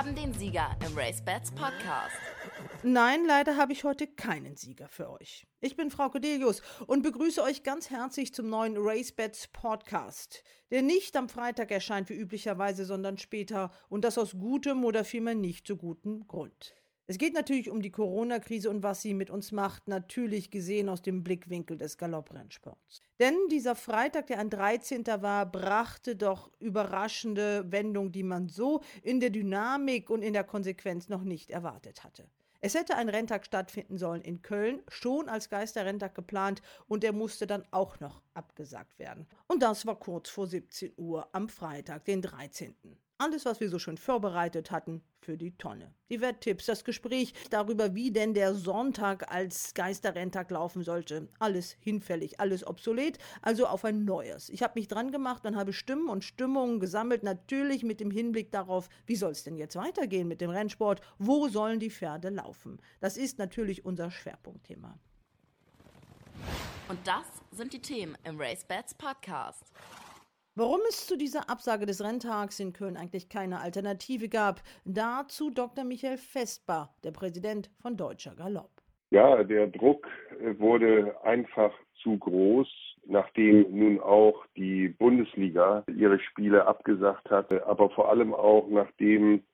haben den Sieger im Race Bats Podcast. Nein, leider habe ich heute keinen Sieger für euch. Ich bin Frau Codelius und begrüße euch ganz herzlich zum neuen Race Bats Podcast, der nicht am Freitag erscheint wie üblicherweise, sondern später und das aus gutem oder vielmehr nicht so gutem Grund. Es geht natürlich um die Corona-Krise und was sie mit uns macht, natürlich gesehen aus dem Blickwinkel des Galopprennsports. Denn dieser Freitag, der ein 13. war, brachte doch überraschende Wendungen, die man so in der Dynamik und in der Konsequenz noch nicht erwartet hatte. Es hätte ein Renntag stattfinden sollen in Köln, schon als Geisterrenntag geplant und der musste dann auch noch abgesagt werden. Und das war kurz vor 17 Uhr am Freitag, den 13. Alles, was wir so schön vorbereitet hatten, für die Tonne. Die Wetttipps, das Gespräch darüber, wie denn der Sonntag als Geisterrenntag laufen sollte. Alles hinfällig, alles obsolet, also auf ein neues. Ich habe mich dran gemacht und habe Stimmen und Stimmungen gesammelt, natürlich mit dem Hinblick darauf, wie soll es denn jetzt weitergehen mit dem Rennsport? Wo sollen die Pferde laufen? Das ist natürlich unser Schwerpunktthema. Und das sind die Themen im Race Bats Podcast. Warum es zu dieser Absage des Renntags in Köln eigentlich keine Alternative gab, dazu Dr. Michael Festbar, der Präsident von Deutscher Galopp. Ja, der Druck äh, wurde einfach zu groß, nachdem nun auch die Bundesliga ihre Spiele abgesagt hatte, aber vor allem auch nachdem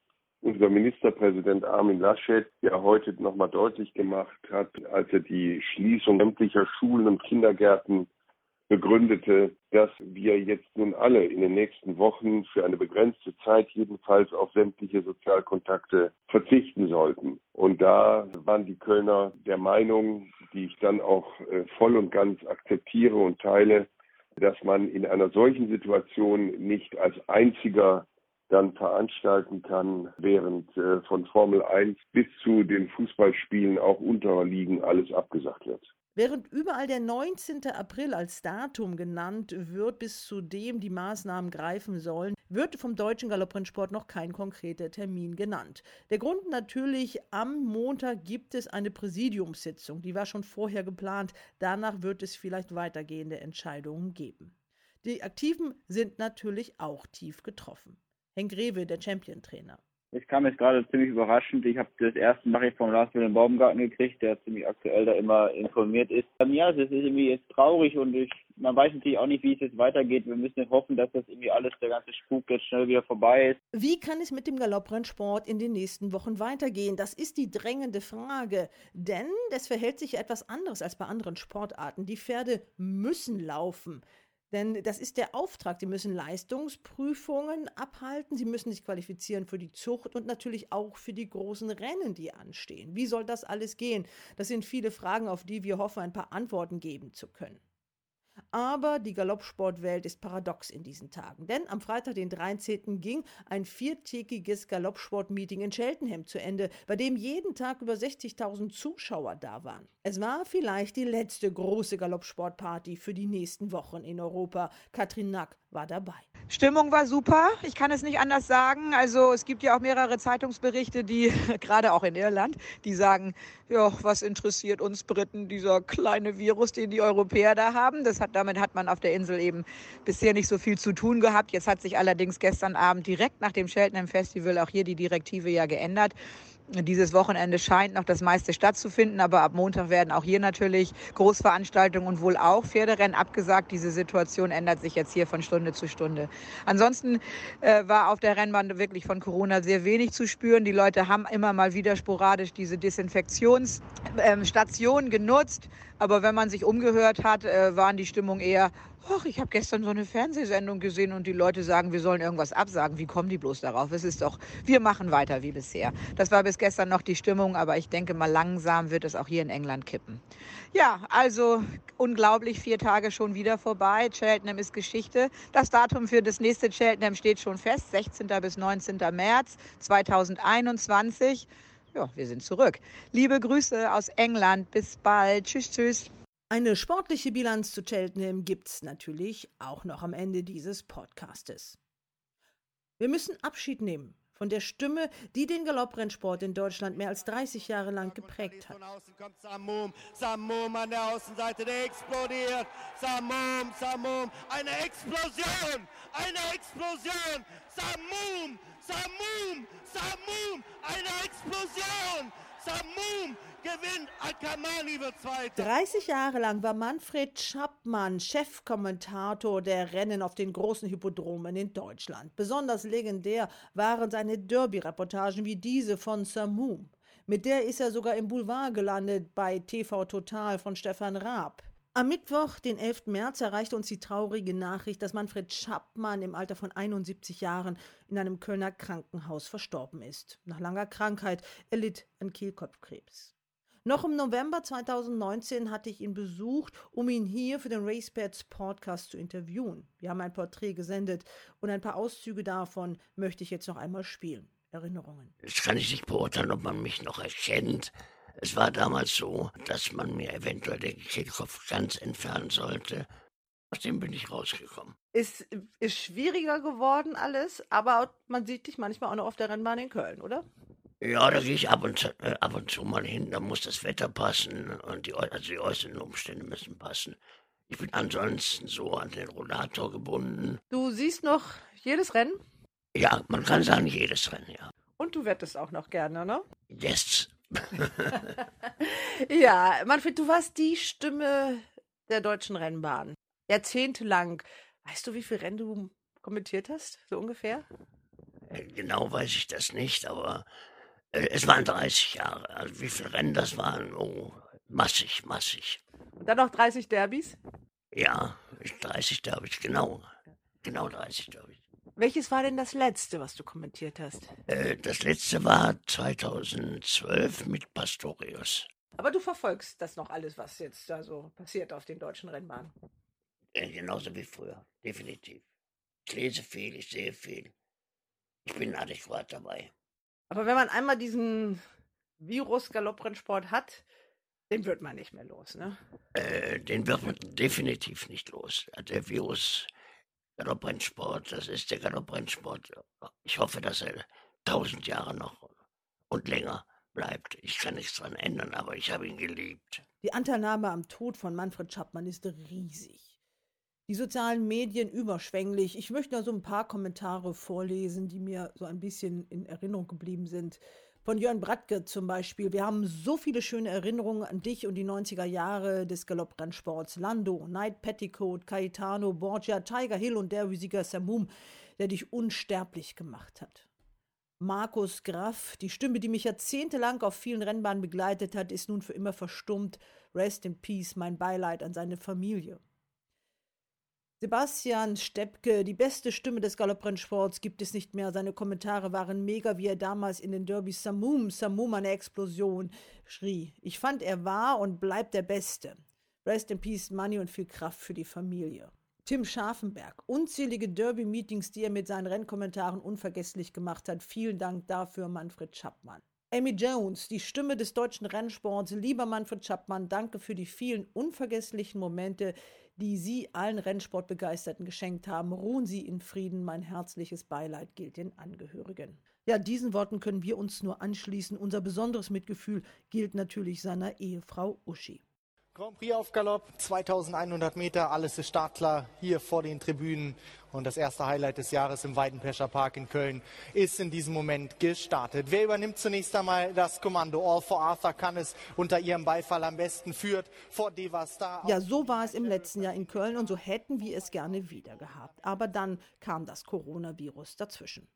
unser Ministerpräsident Armin Laschet ja heute nochmal deutlich gemacht hat, als er die Schließung sämtlicher Schulen und Kindergärten begründete, dass wir jetzt nun alle in den nächsten Wochen für eine begrenzte Zeit jedenfalls auf sämtliche Sozialkontakte verzichten sollten. Und da waren die Kölner der Meinung, die ich dann auch äh, voll und ganz akzeptiere und teile, dass man in einer solchen Situation nicht als einziger dann veranstalten kann, während äh, von Formel 1 bis zu den Fußballspielen auch unterer Ligen alles abgesagt wird. Während überall der 19. April als Datum genannt wird, bis zu dem die Maßnahmen greifen sollen, wird vom deutschen Galopprennsport noch kein konkreter Termin genannt. Der Grund natürlich, am Montag gibt es eine Präsidiumssitzung, die war schon vorher geplant. Danach wird es vielleicht weitergehende Entscheidungen geben. Die Aktiven sind natürlich auch tief getroffen. Henk Rewe, der Champion-Trainer. Ich kam jetzt gerade ziemlich überraschend. Ich habe das erste Nachricht vom Lars Wilhelm Baumgarten gekriegt, der ziemlich aktuell da immer informiert ist. Ja, es ist irgendwie jetzt traurig und ich, man weiß natürlich auch nicht, wie es jetzt weitergeht. Wir müssen hoffen, dass das irgendwie alles, der ganze Spuk jetzt schnell wieder vorbei ist. Wie kann es mit dem Galopprennsport in den nächsten Wochen weitergehen? Das ist die drängende Frage. Denn es verhält sich etwas anderes als bei anderen Sportarten. Die Pferde müssen laufen. Denn das ist der Auftrag. Sie müssen Leistungsprüfungen abhalten, sie müssen sich qualifizieren für die Zucht und natürlich auch für die großen Rennen, die anstehen. Wie soll das alles gehen? Das sind viele Fragen, auf die wir hoffen, ein paar Antworten geben zu können. Aber die Galoppsportwelt ist paradox in diesen Tagen. Denn am Freitag, den 13. ging ein viertägiges Galoppsportmeeting in Cheltenham zu Ende, bei dem jeden Tag über 60.000 Zuschauer da waren. Es war vielleicht die letzte große Galoppsportparty für die nächsten Wochen in Europa. Katrin Nack war dabei. Stimmung war super. Ich kann es nicht anders sagen. Also es gibt ja auch mehrere Zeitungsberichte, die gerade auch in Irland, die sagen, ja, was interessiert uns Briten dieser kleine Virus, den die Europäer da haben? Das hat damit hat man auf der Insel eben bisher nicht so viel zu tun gehabt. Jetzt hat sich allerdings gestern Abend direkt nach dem Cheltenham Festival auch hier die Direktive ja geändert. Dieses Wochenende scheint noch das meiste stattzufinden, aber ab Montag werden auch hier natürlich Großveranstaltungen und wohl auch Pferderennen abgesagt. Diese Situation ändert sich jetzt hier von Stunde zu Stunde. Ansonsten äh, war auf der Rennbahn wirklich von Corona sehr wenig zu spüren. Die Leute haben immer mal wieder sporadisch diese Desinfektionsstationen ähm, genutzt. Aber wenn man sich umgehört hat, äh, waren die Stimmung eher, ach, ich habe gestern so eine Fernsehsendung gesehen und die Leute sagen, wir sollen irgendwas absagen. Wie kommen die bloß darauf? Es ist doch, wir machen weiter wie bisher. Das war bis gestern noch die Stimmung, aber ich denke mal langsam wird es auch hier in England kippen. Ja, also unglaublich, vier Tage schon wieder vorbei. Cheltenham ist Geschichte. Das Datum für das nächste Cheltenham steht schon fest, 16. bis 19. März 2021 ja, wir sind zurück. Liebe Grüße aus England. Bis bald. Tschüss, tschüss. Eine sportliche Bilanz zu Cheltenham gibt's natürlich auch noch am Ende dieses Podcastes. Wir müssen Abschied nehmen von der Stimme, die den Galopprennsport in Deutschland mehr als 30 Jahre lang geprägt hat. Von außen kommt Samum, Samum an der Außenseite, der explodiert. Samum, Samum, eine Explosion, eine Explosion. Samum, Samum, Samum, eine Explosion. Samum gewinnt, Akamani wird Zweiter. 30 Jahre lang war Manfred Schappmann Chefkommentator der Rennen auf den großen Hippodromen in Deutschland. Besonders legendär waren seine Derby-Reportagen wie diese von Samum. Mit der ist er sogar im Boulevard gelandet bei TV Total von Stefan Raab. Am Mittwoch, den 11. März, erreichte uns die traurige Nachricht, dass Manfred Schappmann im Alter von 71 Jahren in einem Kölner Krankenhaus verstorben ist. Nach langer Krankheit erlitt an Kehlkopfkrebs. Noch im November 2019 hatte ich ihn besucht, um ihn hier für den RaceBets Podcast zu interviewen. Wir haben ein Porträt gesendet und ein paar Auszüge davon möchte ich jetzt noch einmal spielen. Erinnerungen. Jetzt kann ich nicht beurteilen, ob man mich noch erkennt. Es war damals so, dass man mir eventuell den Kehlkopf ganz entfernen sollte. Aus dem bin ich rausgekommen. Ist, ist schwieriger geworden alles, aber man sieht dich manchmal auch noch auf der Rennbahn in Köln, oder? Ja, da gehe ich ab und, zu, äh, ab und zu mal hin. Da muss das Wetter passen und die, also die äußeren Umstände müssen passen. Ich bin ansonsten so an den Rollator gebunden. Du siehst noch jedes Rennen Ja, man kann sagen, jedes Rennen, ja. und du wettest auch noch gerne, ne? Yes. Ja, Manfred, du warst die Stimme der deutschen Rennbahn. Jahrzehntelang. Weißt du, wie viele Rennen du kommentiert hast? So ungefähr? Äh, Genau weiß ich das nicht, aber es waren 30 Jahre. Also wie viele Rennen das waren? Oh, massig, massig. Und dann noch 30 Derbys. Ja, 30 glaube ich, genau. Genau 30 glaube ich. Welches war denn das letzte, was du kommentiert hast? Äh, das letzte war 2012 mit Pastorius. Aber du verfolgst das noch alles, was jetzt da so passiert auf den deutschen Rennbahnen. Äh, genauso wie früher, definitiv. Ich lese viel, ich sehe viel. Ich bin adäquat dabei. Aber wenn man einmal diesen Virus Galopprennsport hat, den wird man nicht mehr los, ne? Äh, den wird man definitiv nicht los. Der Virus Galopprennsport, das ist der Galopprennsport. Ich hoffe, dass er tausend Jahre noch und länger bleibt. Ich kann nichts dran ändern, aber ich habe ihn geliebt. Die Anteilnahme am Tod von Manfred Schappmann ist riesig. Die sozialen Medien überschwänglich. Ich möchte nur so ein paar Kommentare vorlesen, die mir so ein bisschen in Erinnerung geblieben sind. Von Jörn Bratke zum Beispiel. Wir haben so viele schöne Erinnerungen an dich und die 90er Jahre des Galopprennsports. Lando, Knight Petticoat, Caetano, Borgia, Tiger Hill und der Sieger Samum, der dich unsterblich gemacht hat. Markus Graff, die Stimme, die mich jahrzehntelang auf vielen Rennbahnen begleitet hat, ist nun für immer verstummt. Rest in Peace, mein Beileid an seine Familie. Sebastian Steppke, die beste Stimme des Galopprennsports, gibt es nicht mehr. Seine Kommentare waren mega, wie er damals in den Derbys Samum, Samum, eine Explosion schrie. Ich fand, er war und bleibt der Beste. Rest in Peace, Money und viel Kraft für die Familie. Tim Scharfenberg, unzählige Derby-Meetings, die er mit seinen Rennkommentaren unvergesslich gemacht hat. Vielen Dank dafür, Manfred Schappmann. Amy Jones, die Stimme des deutschen Rennsports. Lieber Manfred Schappmann, danke für die vielen unvergesslichen Momente, die Sie allen Rennsportbegeisterten geschenkt haben. Ruhen Sie in Frieden. Mein herzliches Beileid gilt den Angehörigen. Ja, diesen Worten können wir uns nur anschließen. Unser besonderes Mitgefühl gilt natürlich seiner Ehefrau Uschi. Grand Prix auf Galopp, 2100 Meter, alles ist startklar hier vor den Tribünen. Und das erste Highlight des Jahres im Weidenpescher Park in Köln ist in diesem Moment gestartet. Wer übernimmt zunächst einmal das Kommando? All for Arthur kann es unter ihrem Beifall am besten führt vor Devastar. Ja, so war es im letzten Jahr in Köln und so hätten wir es gerne wieder gehabt. Aber dann kam das Coronavirus dazwischen.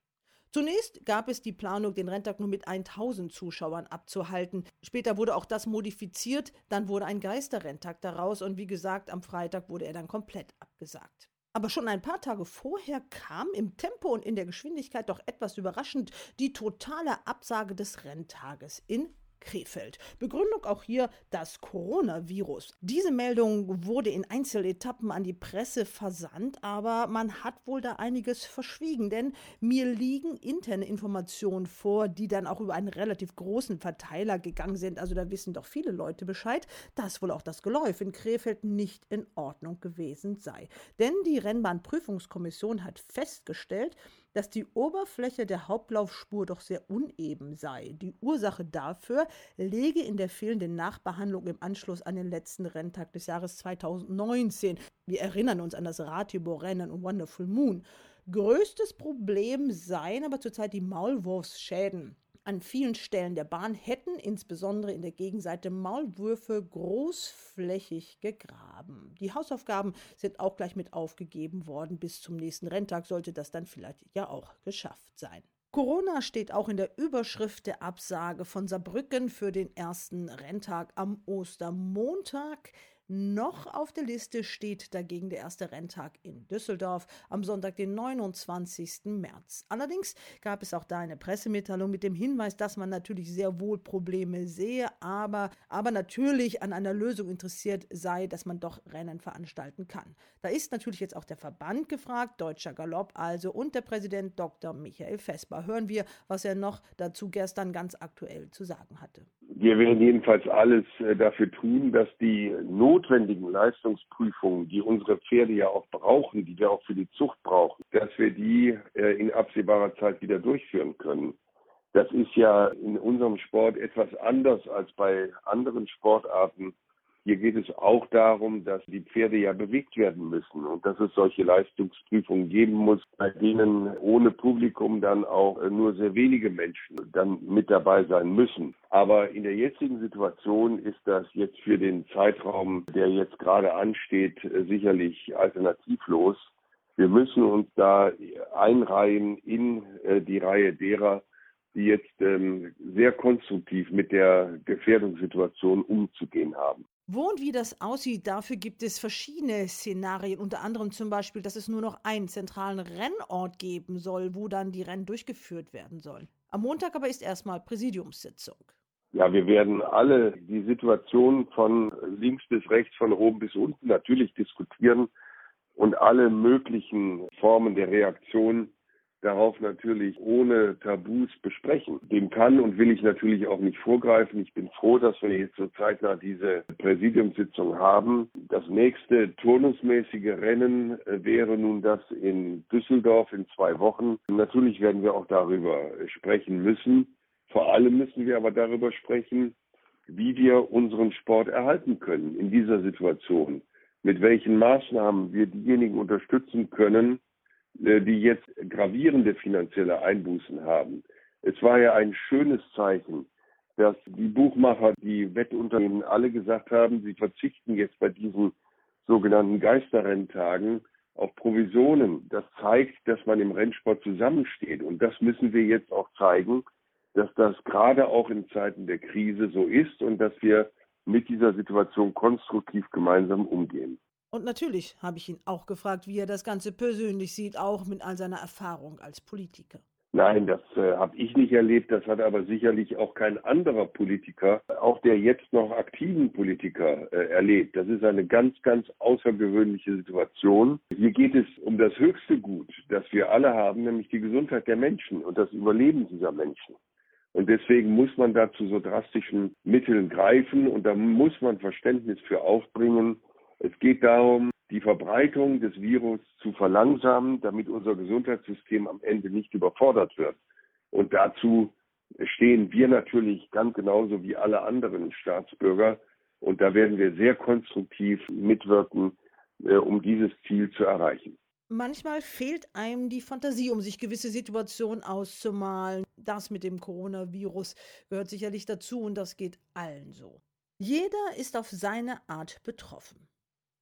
Zunächst gab es die Planung, den Renntag nur mit 1000 Zuschauern abzuhalten. Später wurde auch das modifiziert, dann wurde ein Geisterrenntag daraus und wie gesagt, am Freitag wurde er dann komplett abgesagt. Aber schon ein paar Tage vorher kam im Tempo und in der Geschwindigkeit doch etwas überraschend die totale Absage des Renntages in Krefeld. Begründung auch hier das Coronavirus. Diese Meldung wurde in Einzeletappen an die Presse versandt, aber man hat wohl da einiges verschwiegen, denn mir liegen interne Informationen vor, die dann auch über einen relativ großen Verteiler gegangen sind. Also da wissen doch viele Leute Bescheid, dass wohl auch das Geläuf in Krefeld nicht in Ordnung gewesen sei. Denn die Rennbahnprüfungskommission hat festgestellt, dass die Oberfläche der Hauptlaufspur doch sehr uneben sei. Die Ursache dafür läge in der fehlenden Nachbehandlung im Anschluss an den letzten Renntag des Jahres 2019. Wir erinnern uns an das Ratibor-Rennen und Wonderful Moon. Größtes Problem seien aber zurzeit die Maulwurfsschäden. An vielen Stellen der Bahn hätten insbesondere in der Gegenseite Maulwürfe großflächig gegraben. Die Hausaufgaben sind auch gleich mit aufgegeben worden. Bis zum nächsten Renntag sollte das dann vielleicht ja auch geschafft sein. Corona steht auch in der Überschrift der Absage von Saarbrücken für den ersten Renntag am Ostermontag. Noch auf der Liste steht dagegen der erste Renntag in Düsseldorf am Sonntag, den 29. März. Allerdings gab es auch da eine Pressemitteilung mit dem Hinweis, dass man natürlich sehr wohl Probleme sehe, aber, aber natürlich an einer Lösung interessiert sei, dass man doch Rennen veranstalten kann. Da ist natürlich jetzt auch der Verband gefragt, Deutscher Galopp also, und der Präsident Dr. Michael Vesper. Hören wir, was er noch dazu gestern ganz aktuell zu sagen hatte. Wir werden jedenfalls alles äh, dafür tun, dass die notwendigen Leistungsprüfungen, die unsere Pferde ja auch brauchen, die wir auch für die Zucht brauchen, dass wir die äh, in absehbarer Zeit wieder durchführen können. Das ist ja in unserem Sport etwas anders als bei anderen Sportarten. Hier geht es auch darum, dass die Pferde ja bewegt werden müssen und dass es solche Leistungsprüfungen geben muss, bei denen ohne Publikum dann auch nur sehr wenige Menschen dann mit dabei sein müssen. Aber in der jetzigen Situation ist das jetzt für den Zeitraum, der jetzt gerade ansteht, sicherlich alternativlos. Wir müssen uns da einreihen in äh, die Reihe derer, die jetzt ähm, sehr konstruktiv mit der Gefährdungssituation umzugehen haben. Wo und wie das aussieht, dafür gibt es verschiedene Szenarien, unter anderem zum Beispiel, dass es nur noch einen zentralen Rennort geben soll, wo dann die Rennen durchgeführt werden sollen. Am Montag aber ist erstmal Präsidiumssitzung. Ja, wir werden alle die Situation von links bis rechts, von oben bis unten natürlich diskutieren und alle möglichen Formen der Reaktion darauf natürlich ohne Tabus besprechen. Dem kann und will ich natürlich auch nicht vorgreifen. Ich bin froh, dass wir jetzt so zeitnah diese Präsidiumssitzung haben. Das nächste turnusmäßige Rennen äh, wäre nun das in Düsseldorf in zwei Wochen. Natürlich werden wir auch darüber sprechen müssen. Vor allem müssen wir aber darüber sprechen, wie wir unseren Sport erhalten können in dieser Situation. Mit welchen Maßnahmen wir diejenigen unterstützen können, äh, die jetzt gravierende finanzielle Einbußen haben. Es war ja ein schönes Zeichen, dass die Buchmacher, die Wettunternehmen alle gesagt haben, sie verzichten jetzt bei diesen sogenannten Geisterrenntagen auf Provisionen. Das zeigt, dass man im Rennsport zusammensteht. Und das müssen wir jetzt auch zeigen, dass das gerade auch in Zeiten der Krise so ist und dass wir mit dieser Situation konstruktiv gemeinsam umgehen. Und natürlich habe ich ihn auch gefragt, wie er das Ganze persönlich sieht, auch mit all seiner Erfahrung als Politiker. Nein, das äh, habe ich nicht erlebt. Das hat aber sicherlich auch kein anderer Politiker, auch der jetzt noch aktiven Politiker, äh, erlebt. Das ist eine ganz, ganz außergewöhnliche Situation. Hier geht es um das höchste Gut, das wir alle haben, nämlich die Gesundheit der Menschen und das Überleben dieser Menschen. Und deswegen muss man da zu so drastischen Mitteln greifen und da muss man Verständnis für aufbringen es geht darum, die Verbreitung des Virus zu verlangsamen, damit unser Gesundheitssystem am Ende nicht überfordert wird. Und dazu stehen wir natürlich ganz genauso wie alle anderen Staatsbürger. Und da werden wir sehr konstruktiv mitwirken, äh, um dieses Ziel zu erreichen. Manchmal fehlt einem die Fantasie, um sich gewisse Situationen auszumalen. Das mit dem Coronavirus gehört sicherlich dazu und das geht allen so. Jeder ist auf seine Art betroffen.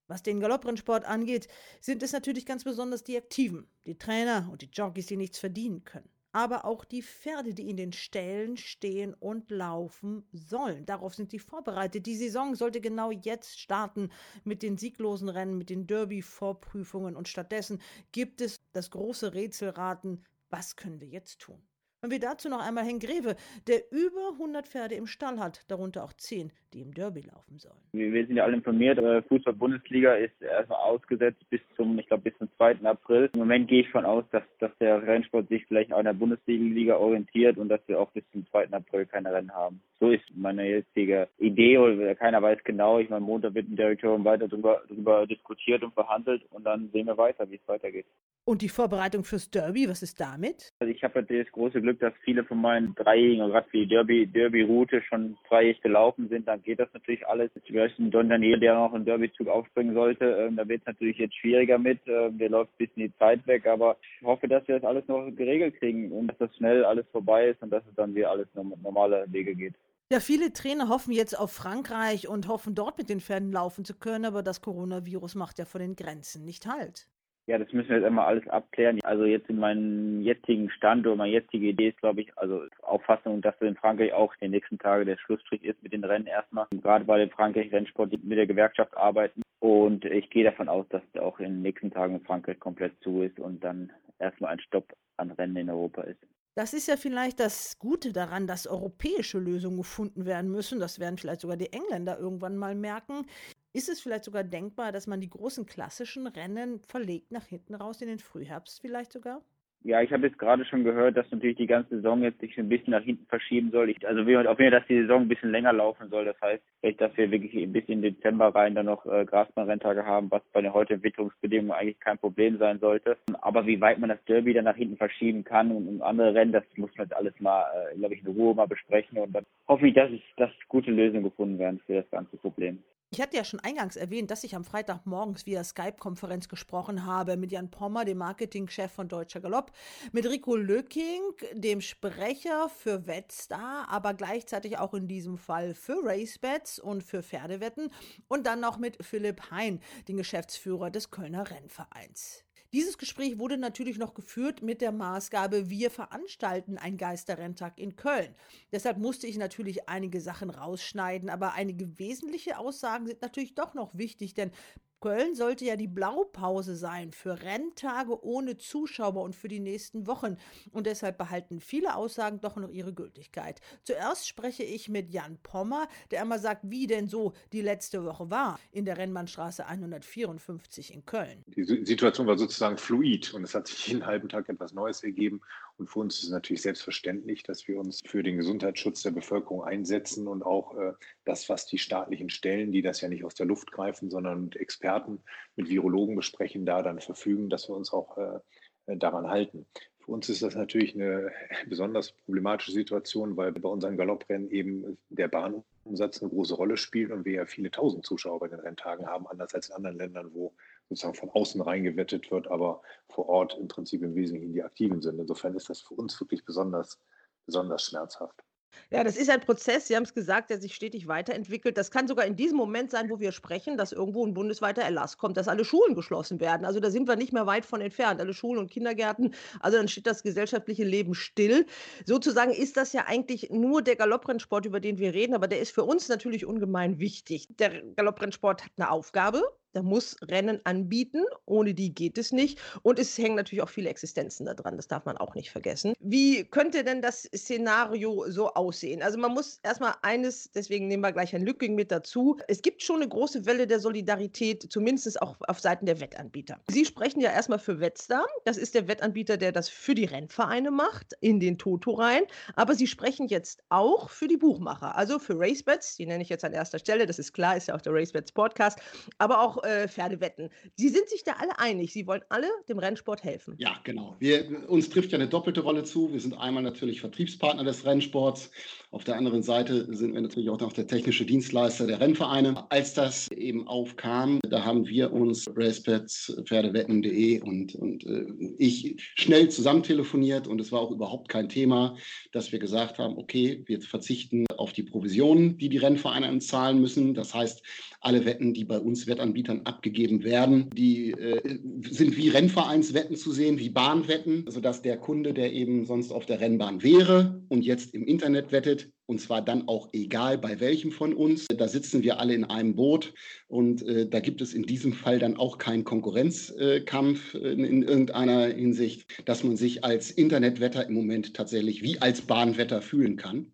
Was den Galopprennsport angeht, sind es natürlich ganz besonders die Aktiven, die Trainer und die Jockeys, die nichts verdienen können. Aber auch die Pferde, die in den Ställen stehen und laufen sollen. Darauf sind sie vorbereitet. Die Saison sollte genau jetzt starten mit den sieglosen Rennen, mit den Derby-Vorprüfungen. Und stattdessen gibt es das große Rätselraten, was können wir jetzt tun? Und wir dazu noch einmal Henk Greve, der über 100 Pferde im Stall hat, darunter auch 10, die im Derby laufen sollen. Wir sind ja alle informiert, äh, Fußball-Bundesliga ist erstmal ausgesetzt bis zum, ich glaube, bis zum 2. April. Im Moment gehe ich von aus, dass, dass der Rennsport sich vielleicht auch in der Bundesliga orientiert und dass wir auch bis zum 2. April keine Rennen haben. So ist meine jetzige Idee, oder keiner weiß genau. Ich meine, Montag wird im Direktorium weiter darüber diskutiert und verhandelt und dann sehen wir weiter, wie es weitergeht. Und die Vorbereitung fürs Derby, was ist damit? Also ich habe das große Glück, dass viele von meinen Dreijährigen, gerade die Derby, Derby-Route schon dreijährig gelaufen sind. Dann geht das natürlich alles. Ich weiß, Don Daniel, der noch einen Derby-Zug aufspringen sollte, ähm, da wird es natürlich jetzt schwieriger mit. Ähm, der läuft ein bisschen die Zeit weg, aber ich hoffe, dass wir das alles noch geregelt kriegen und dass das schnell alles vorbei ist und dass es dann wieder alles normale Wege geht. Ja, viele Trainer hoffen jetzt auf Frankreich und hoffen dort mit den Pferden laufen zu können, aber das Coronavirus macht ja vor den Grenzen nicht halt. Ja, das müssen wir jetzt immer alles abklären. Also jetzt in meinem jetzigen Stand oder meine jetzige Idee ist, glaube ich, also Auffassung, dass in Frankreich auch die nächsten Tage der Schlussstrich ist mit den Rennen erstmal. Gerade bei dem Frankreich Rennsport mit der Gewerkschaft arbeiten. Und ich gehe davon aus, dass auch in den nächsten Tagen in Frankreich komplett zu ist und dann erstmal ein Stopp an Rennen in Europa ist. Das ist ja vielleicht das Gute daran, dass europäische Lösungen gefunden werden müssen. Das werden vielleicht sogar die Engländer irgendwann mal merken. Ist es vielleicht sogar denkbar, dass man die großen klassischen Rennen verlegt nach hinten raus in den Frühherbst vielleicht sogar? Ja, ich habe jetzt gerade schon gehört, dass natürlich die ganze Saison jetzt sich ein bisschen nach hinten verschieben soll. Ich, also wir auf jeden Fall, dass die Saison ein bisschen länger laufen soll. Das heißt, dass wir wirklich ein bisschen in Dezember rein dann noch äh, Grasbahnrenntage haben, was bei den heutigen Witterungsbedingungen eigentlich kein Problem sein sollte. Aber wie weit man das Derby dann nach hinten verschieben kann und, und andere Rennen, das muss man jetzt alles mal, äh, glaube ich, in Ruhe mal besprechen. Und dann hoffe ich, dass, ich, dass gute Lösungen gefunden werden für das ganze Problem. Ich hatte ja schon eingangs erwähnt, dass ich am Freitagmorgens via Skype-Konferenz gesprochen habe mit Jan Pommer, dem Marketingchef von Deutscher Galopp, mit Rico Löcking, dem Sprecher für Wettstar, aber gleichzeitig auch in diesem Fall für Racebets und für Pferdewetten und dann noch mit Philipp Hein, den Geschäftsführer des Kölner Rennvereins. Dieses Gespräch wurde natürlich noch geführt mit der Maßgabe, wir veranstalten einen Geisterrenntag in Köln. Deshalb musste ich natürlich einige Sachen rausschneiden, aber einige wesentliche Aussagen sind natürlich doch noch wichtig, denn Köln sollte ja die Blaupause sein für Renntage ohne Zuschauer und für die nächsten Wochen. Und deshalb behalten viele Aussagen doch noch ihre Gültigkeit. Zuerst spreche ich mit Jan Pommer, der einmal sagt, wie denn so die letzte Woche war in der Rennbahnstraße 154 in Köln. Die Situation war sozusagen fluid und es hat sich jeden halben Tag etwas Neues ergeben. Und für uns ist es natürlich selbstverständlich, dass wir uns für den Gesundheitsschutz der Bevölkerung einsetzen und auch äh, das, was die staatlichen Stellen, die das ja nicht aus der Luft greifen, sondern mit Experten, mit Virologen besprechen, da dann verfügen, dass wir uns auch äh, daran halten. Für uns ist das natürlich eine besonders problematische Situation, weil bei unseren Galopprennen eben der Bahnumsatz eine große Rolle spielt und wir ja viele tausend Zuschauer bei den Renntagen haben, anders als in anderen Ländern, wo sozusagen von außen reingewettet wird, aber vor Ort im Prinzip im Wesentlichen die Aktiven sind. Insofern ist das für uns wirklich besonders, besonders schmerzhaft. Ja, das ist ein Prozess, Sie haben es gesagt, der sich stetig weiterentwickelt. Das kann sogar in diesem Moment sein, wo wir sprechen, dass irgendwo ein bundesweiter Erlass kommt, dass alle Schulen geschlossen werden. Also da sind wir nicht mehr weit von entfernt, alle Schulen und Kindergärten. Also dann steht das gesellschaftliche Leben still. Sozusagen ist das ja eigentlich nur der Galopprennsport, über den wir reden, aber der ist für uns natürlich ungemein wichtig. Der Galopprennsport hat eine Aufgabe, der muss Rennen anbieten, ohne die geht es nicht. Und es hängen natürlich auch viele Existenzen da dran, das darf man auch nicht vergessen. Wie könnte denn das Szenario so aussehen? Also man muss erstmal eines, deswegen nehmen wir gleich Herrn Lücking mit dazu. Es gibt schon eine große Welle der Solidarität, zumindest auch auf Seiten der Wettanbieter. Sie sprechen ja erstmal für Wettstar. Das ist der Wettanbieter, der das für die Rennvereine macht, in den Toto rein. Aber Sie sprechen jetzt auch für die Buchmacher, also für Racebets, die nenne ich jetzt an erster Stelle, das ist klar, ist ja auch der Racebets Podcast, aber auch äh, Pferdewetten. Sie sind sich da alle einig. Sie wollen alle dem Rennsport helfen. Ja, genau. Wir, uns trifft ja eine doppelte Rolle zu. Wir sind einmal natürlich Vertriebspartner des Rennsports. Auf der anderen Seite sind wir natürlich auch noch der technische Dienstleister der Rennvereine. Als das eben aufkam, da haben wir uns Racebets, Pferdewetten.de und, und äh, ich schnell zusammen telefoniert und es war auch überhaupt kein Thema, dass wir gesagt haben, okay, wir verzichten auf die Provisionen, die die Rennvereine zahlen müssen. Das heißt, alle Wetten, die bei uns Wettanbietern abgegeben werden, die äh, sind wie Rennvereinswetten zu sehen, wie Bahnwetten, sodass der Kunde, der eben sonst auf der Rennbahn wäre und jetzt im Internet wettet, und zwar dann auch egal bei welchem von uns. Da sitzen wir alle in einem Boot und äh, da gibt es in diesem Fall dann auch keinen Konkurrenzkampf äh, in, in, irgendeiner Hinsicht, dass man sich als Internetwetter im Moment tatsächlich wie als Bahnwetter fühlen kann.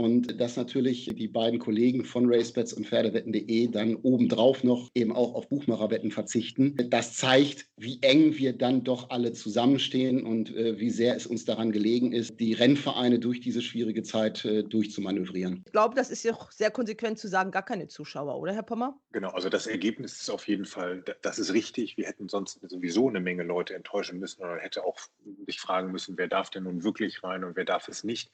Und dass natürlich die beiden Kollegen von RaceBets und Pferdewetten.de dann obendrauf noch eben auch auf Buchmacherwetten verzichten. Das zeigt, wie eng wir dann doch alle zusammenstehen und äh, wie sehr es uns daran gelegen ist, die Rennvereine durch diese schwierige Zeit äh, durchzumanövrieren. Ich glaube, das ist ja auch sehr konsequent zu sagen, gar keine Zuschauer, oder Herr Pommer? Genau, also das Ergebnis ist auf jeden Fall, das ist richtig. Wir hätten sonst sowieso eine Menge Leute enttäuschen müssen oder hätte auch sich fragen müssen, wer darf denn nun wirklich rein und wer darf es nicht.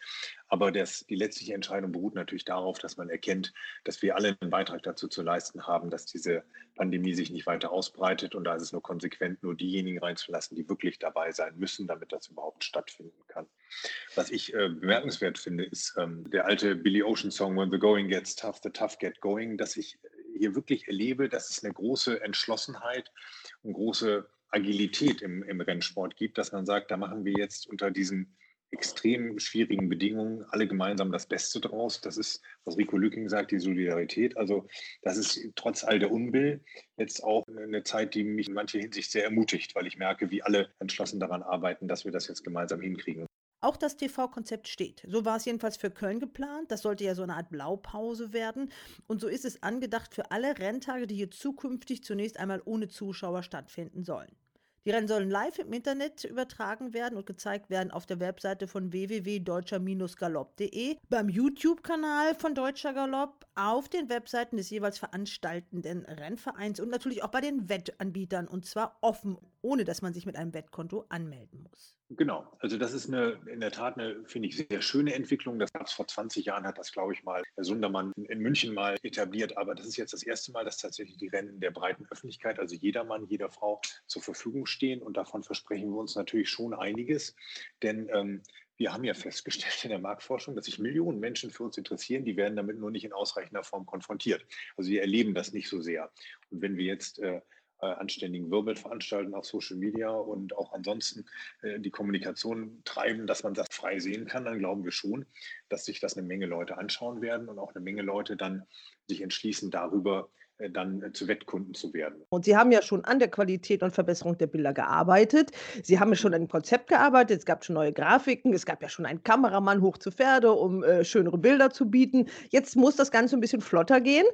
Aber das, die letztliche Entscheidung beruht natürlich darauf, dass man erkennt, dass wir alle einen Beitrag dazu zu leisten haben, dass diese Pandemie sich nicht weiter ausbreitet. Und da ist es nur konsequent, nur diejenigen reinzulassen, die wirklich dabei sein müssen, damit das überhaupt stattfinden kann. Was ich äh, bemerkenswert finde, ist ähm, der alte Billy Ocean Song When the Going Gets Tough, the Tough Get Going, dass ich hier wirklich erlebe, dass es eine große Entschlossenheit und große Agilität im, im Rennsport gibt, dass man sagt, da machen wir jetzt unter diesen extrem schwierigen Bedingungen alle gemeinsam das Beste draus. Das ist, was Rico Lücking sagt, die Solidarität. Also das ist trotz all der Unbill jetzt auch eine Zeit, die mich in mancher Hinsicht sehr ermutigt, weil ich merke, wie alle entschlossen daran arbeiten, dass wir das jetzt gemeinsam hinkriegen. Auch das TV-Konzept steht. So war es jedenfalls für Köln geplant. Das sollte ja so eine Art Blaupause werden. Und so ist es angedacht für alle Renntage, die hier zukünftig zunächst einmal ohne Zuschauer stattfinden sollen. Die Rennen sollen live im Internet übertragen werden und gezeigt werden auf der Webseite von www.deutscher-galopp.de, beim YouTube-Kanal von Deutscher Galopp, auf den Webseiten des jeweils veranstaltenden Rennvereins und natürlich auch bei den Wettanbietern und zwar offen, ohne dass man sich mit einem Wettkonto anmelden muss. Genau, also das ist eine in der Tat eine, finde ich, sehr schöne Entwicklung. Das gab es vor 20 Jahren, hat das, glaube ich, mal Herr Sundermann in München mal etabliert. Aber das ist jetzt das erste Mal, dass tatsächlich die Rennen der breiten Öffentlichkeit, also jeder Mann, jeder Frau zur Verfügung stehen. Und davon versprechen wir uns natürlich schon einiges. Denn ähm, wir haben ja festgestellt in der Marktforschung, dass sich Millionen Menschen für uns interessieren, die werden damit nur nicht in ausreichender Form konfrontiert. Also wir erleben das nicht so sehr. Und wenn wir jetzt äh, äh, anständigen Wirbel veranstalten auf Social Media und auch ansonsten äh, die Kommunikation treiben, dass man das frei sehen kann, dann glauben wir schon, dass sich das eine Menge Leute anschauen werden und auch eine Menge Leute dann sich entschließen, darüber dann äh, zu Wettkunden zu werden. Und Sie haben ja schon an der Qualität und Verbesserung der Bilder gearbeitet. Sie haben ja schon an dem Konzept gearbeitet. Es gab schon neue Grafiken. Es gab ja schon einen Kameramann hoch zu Pferde, um äh, schönere Bilder zu bieten. Jetzt muss das Ganze ein bisschen flotter gehen.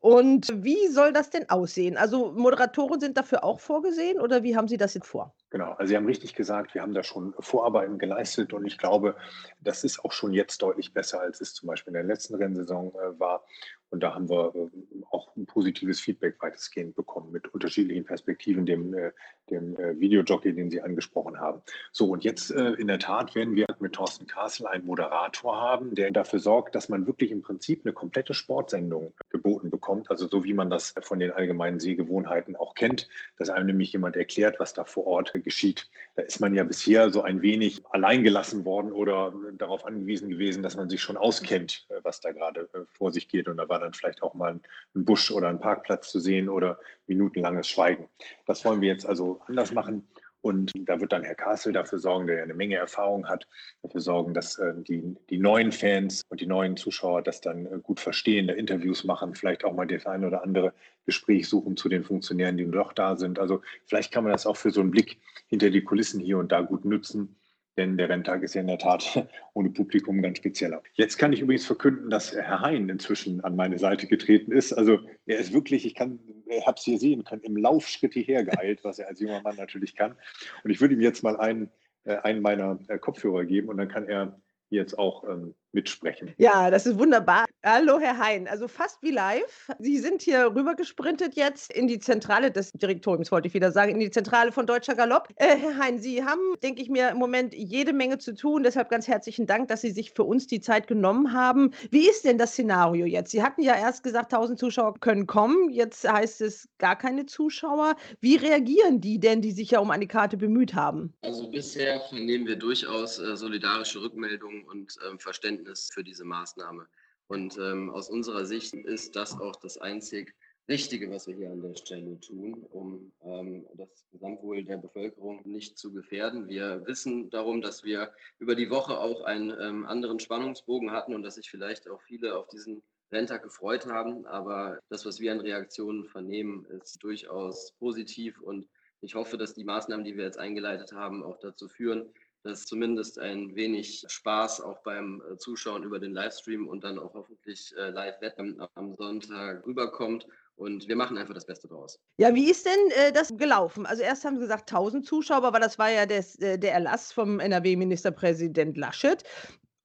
Und wie soll das denn aussehen? Also Moderatoren sind dafür auch vorgesehen oder wie haben Sie das jetzt vor? Genau, also Sie haben richtig gesagt, wir haben da schon Vorarbeiten geleistet und ich glaube, das ist auch schon jetzt deutlich besser, als es zum Beispiel in der letzten Rennsaison äh, war. Und da haben wir äh, auch ein positives Feedback weitestgehend bekommen mit unterschiedlichen Perspektiven, dem, äh, dem äh, Videojockey, den Sie angesprochen haben. So, und jetzt in der Tat werden wir mit Thorsten Kassel einen Moderator haben, der dafür sorgt, dass man wirklich im Prinzip eine komplette Sportsendung geboten bekommt. Also so wie man das von den allgemeinen Sehgewohnheiten auch kennt, dass einem nämlich jemand erklärt, was da vor Ort geschieht. Da ist man ja bisher so ein wenig alleingelassen worden oder darauf angewiesen gewesen, dass man sich schon auskennt, was da gerade vor sich geht. Und da war dann vielleicht auch mal ein Busch oder ein Parkplatz zu sehen oder minutenlanges Schweigen. Das wollen wir jetzt also anders machen. Und da wird dann Herr Kassel dafür sorgen, der ja eine Menge Erfahrung hat, dafür sorgen, dass äh, die, die neuen Fans und die neuen Zuschauer das dann äh, gut verstehen, Interviews machen, vielleicht auch mal das ein oder andere Gespräch suchen zu den Funktionären, die noch da sind. Also vielleicht kann man das auch für so einen Blick hinter die Kulissen hier und da gut nutzen denn der Renntag ist ja in der Tat ohne Publikum ganz spezieller. Jetzt kann ich übrigens verkünden, dass Herr Hein inzwischen an meine Seite getreten ist. Also er ist wirklich, ich kann, habe es hier sehen können, im Laufschritt hierher geeilt, was er als junger Mann natürlich kann. Und ich würde ihm jetzt mal einen, äh, einen meiner äh, Kopfhörer geben und dann kann er jetzt auch ähm, mitsprechen. Ja, das ist wunderbar. Hallo, Herr Hein. Also fast wie live. Sie sind hier rüber gesprintet jetzt in die Zentrale des Direktoriums, wollte ich wieder sagen, in die Zentrale von Deutscher Galopp. Äh, Herr Hein, Sie haben, denke ich mir, im Moment jede Menge zu tun. Deshalb ganz herzlichen Dank, dass Sie sich für uns die Zeit genommen haben. Wie ist denn das Szenario jetzt? Sie hatten ja erst gesagt, 1000 Zuschauer können kommen. Jetzt heißt es gar keine Zuschauer. Wie reagieren die denn, die sich ja um eine Karte bemüht haben? Also bisher vernehmen wir durchaus äh, solidarische Rückmeldungen und äh, Verständnis Verständnis für diese Maßnahme. Und ähm, aus unserer Sicht ist das auch das einzig Richtige, was wir hier an der Stelle tun, um ähm, das Gesamtwohl der Bevölkerung nicht zu gefährden. Wir wissen darum, dass wir über die Woche auch einen ähm, anderen Spannungsbogen hatten und dass sich vielleicht auch viele auf diesen Renntag gefreut haben. Aber das, was wir an Reaktionen vernehmen, ist durchaus positiv und ich hoffe, dass die Maßnahmen, die wir jetzt eingeleitet haben, auch dazu führen, dass zumindest ein wenig Spaß auch beim äh, Zuschauen über den Livestream und dann auch hoffentlich äh, Live-Wetten am Sonntag rüberkommt. Und wir machen einfach das Beste draus. Ja, wie ist denn äh, das gelaufen? Also erst haben Sie gesagt 1000 Zuschauer, aber das war ja des, äh, der Erlass vom NRW-Ministerpräsident Laschet.